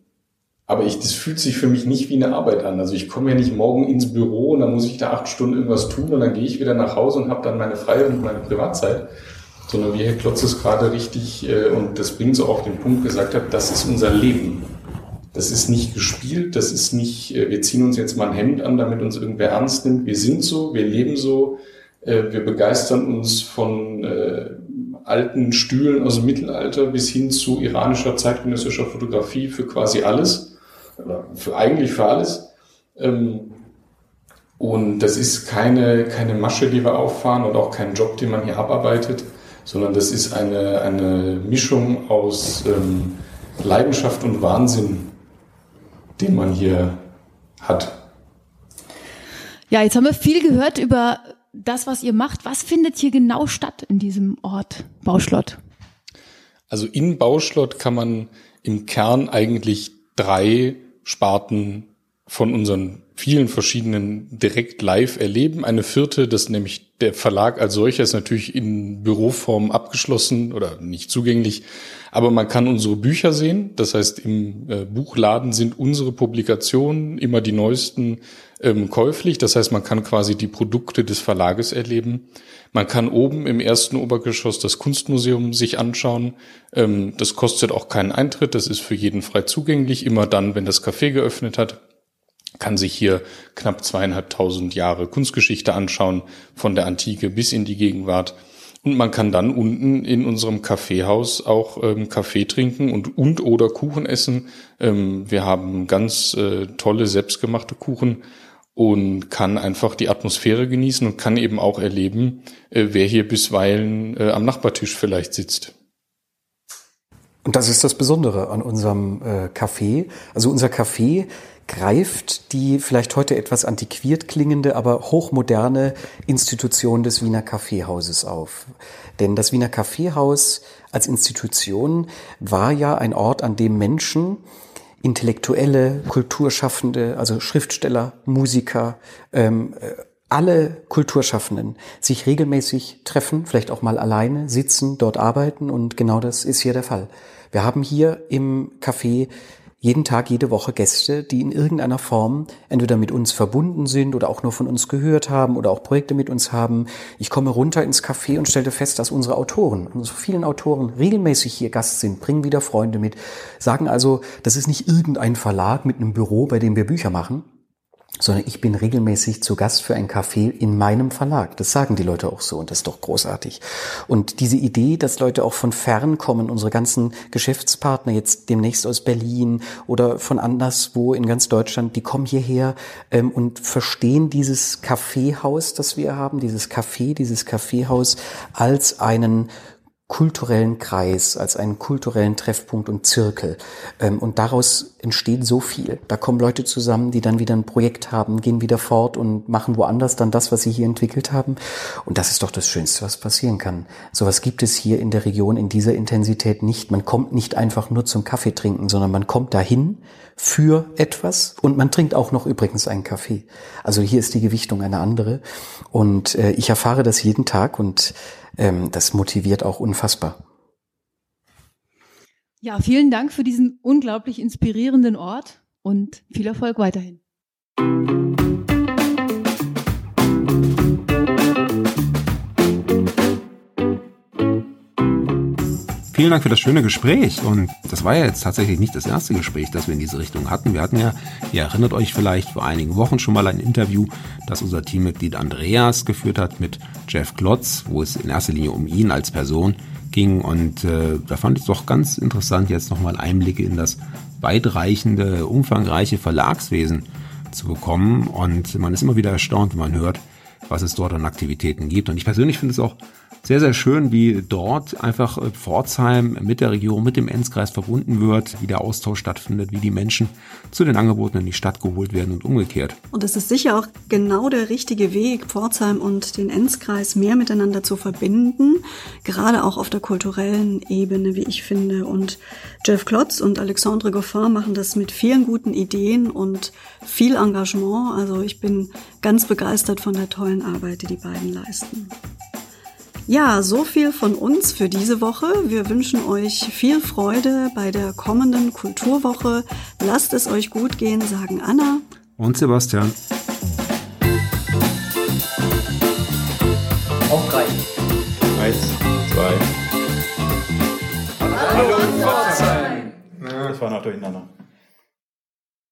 aber ich, das fühlt sich für mich nicht wie eine Arbeit an. Also ich komme ja nicht morgen ins Büro und dann muss ich da acht Stunden irgendwas tun und dann gehe ich wieder nach Hause und habe dann meine Freie und meine Privatzeit. Sondern wie Herr Klotz es gerade richtig, äh, und das bringt so auf den Punkt gesagt hat, das ist unser Leben. Das ist nicht gespielt, das ist nicht, äh, wir ziehen uns jetzt mal ein Hemd an, damit uns irgendwer ernst nimmt. Wir sind so, wir leben so, äh, wir begeistern uns von äh, alten Stühlen aus dem Mittelalter bis hin zu iranischer zeitgenössischer Fotografie für quasi alles, oder für eigentlich für alles. Ähm, und das ist keine, keine Masche, die wir auffahren und auch kein Job, den man hier abarbeitet, sondern das ist eine, eine Mischung aus ähm, Leidenschaft und Wahnsinn, den man hier hat. Ja, jetzt haben wir viel gehört über das, was ihr macht. Was findet hier genau statt in diesem Ort Bauschlott? Also in Bauschlott kann man im Kern eigentlich drei Sparten von unseren vielen verschiedenen direkt live erleben. Eine vierte, das nämlich der Verlag als solcher ist natürlich in Büroform abgeschlossen oder nicht zugänglich, aber man kann unsere Bücher sehen. Das heißt, im äh, Buchladen sind unsere Publikationen immer die neuesten ähm, käuflich. Das heißt, man kann quasi die Produkte des Verlages erleben. Man kann oben im ersten Obergeschoss das Kunstmuseum sich anschauen. Ähm, das kostet auch keinen Eintritt. Das ist für jeden frei zugänglich. Immer dann, wenn das Café geöffnet hat kann sich hier knapp zweieinhalbtausend Jahre Kunstgeschichte anschauen, von der Antike bis in die Gegenwart. Und man kann dann unten in unserem Kaffeehaus auch ähm, Kaffee trinken und, und oder Kuchen essen. Ähm, wir haben ganz äh, tolle selbstgemachte Kuchen und kann einfach die Atmosphäre genießen und kann eben auch erleben, äh, wer hier bisweilen äh, am Nachbartisch vielleicht sitzt. Und das ist das Besondere an unserem äh, Café. Also unser Café greift die vielleicht heute etwas antiquiert klingende, aber hochmoderne Institution des Wiener Kaffeehauses auf. Denn das Wiener Kaffeehaus als Institution war ja ein Ort, an dem Menschen, Intellektuelle, Kulturschaffende, also Schriftsteller, Musiker, ähm, äh, alle Kulturschaffenden sich regelmäßig treffen, vielleicht auch mal alleine sitzen, dort arbeiten und genau das ist hier der Fall. Wir haben hier im Café jeden Tag, jede Woche Gäste, die in irgendeiner Form entweder mit uns verbunden sind oder auch nur von uns gehört haben oder auch Projekte mit uns haben. Ich komme runter ins Café und stellte fest, dass unsere Autoren, unsere vielen Autoren regelmäßig hier Gast sind, bringen wieder Freunde mit, sagen also, das ist nicht irgendein Verlag mit einem Büro, bei dem wir Bücher machen, sondern ich bin regelmäßig zu Gast für ein Café in meinem Verlag. Das sagen die Leute auch so und das ist doch großartig. Und diese Idee, dass Leute auch von fern kommen, unsere ganzen Geschäftspartner jetzt demnächst aus Berlin oder von anderswo in ganz Deutschland, die kommen hierher ähm, und verstehen dieses Kaffeehaus, das wir haben, dieses Café, dieses Kaffeehaus als einen kulturellen Kreis, als einen kulturellen Treffpunkt und Zirkel. Ähm, und daraus entsteht so viel. Da kommen Leute zusammen, die dann wieder ein Projekt haben, gehen wieder fort und machen woanders dann das, was sie hier entwickelt haben. Und das ist doch das Schönste, was passieren kann. Sowas gibt es hier in der Region in dieser Intensität nicht. Man kommt nicht einfach nur zum Kaffee trinken, sondern man kommt dahin für etwas und man trinkt auch noch übrigens einen Kaffee. Also hier ist die Gewichtung eine andere. Und äh, ich erfahre das jeden Tag und ähm, das motiviert auch unfassbar. Ja, vielen Dank für diesen unglaublich inspirierenden Ort und viel Erfolg weiterhin. Vielen Dank für das schöne Gespräch. Und das war ja jetzt tatsächlich nicht das erste Gespräch, das wir in diese Richtung hatten. Wir hatten ja, ihr erinnert euch vielleicht, vor einigen Wochen schon mal ein Interview, das unser Teammitglied Andreas geführt hat mit Jeff Klotz, wo es in erster Linie um ihn als Person ging. Und äh, da fand ich es doch ganz interessant, jetzt nochmal Einblicke in das weitreichende, umfangreiche Verlagswesen zu bekommen. Und man ist immer wieder erstaunt, wenn man hört, was es dort an Aktivitäten gibt. Und ich persönlich finde es auch sehr, sehr schön, wie dort einfach äh, Pforzheim mit der Region, mit dem Enzkreis verbunden wird, wie der Austausch stattfindet, wie die Menschen zu den Angeboten in die Stadt geholt werden und umgekehrt. Und es ist sicher auch genau der richtige Weg, Pforzheim und den Enzkreis mehr miteinander zu verbinden, gerade auch auf der kulturellen Ebene, wie ich finde. Und Jeff Klotz und Alexandre Goffin machen das mit vielen guten Ideen und viel Engagement. Also ich bin ganz begeistert von der tollen Arbeit, die die beiden leisten. Ja, so viel von uns für diese Woche. Wir wünschen euch viel Freude bei der kommenden Kulturwoche. Lasst es euch gut gehen, sagen Anna und Sebastian. Auf drei. Eins, zwei. Hallo, Pforzheim. Das war noch durcheinander.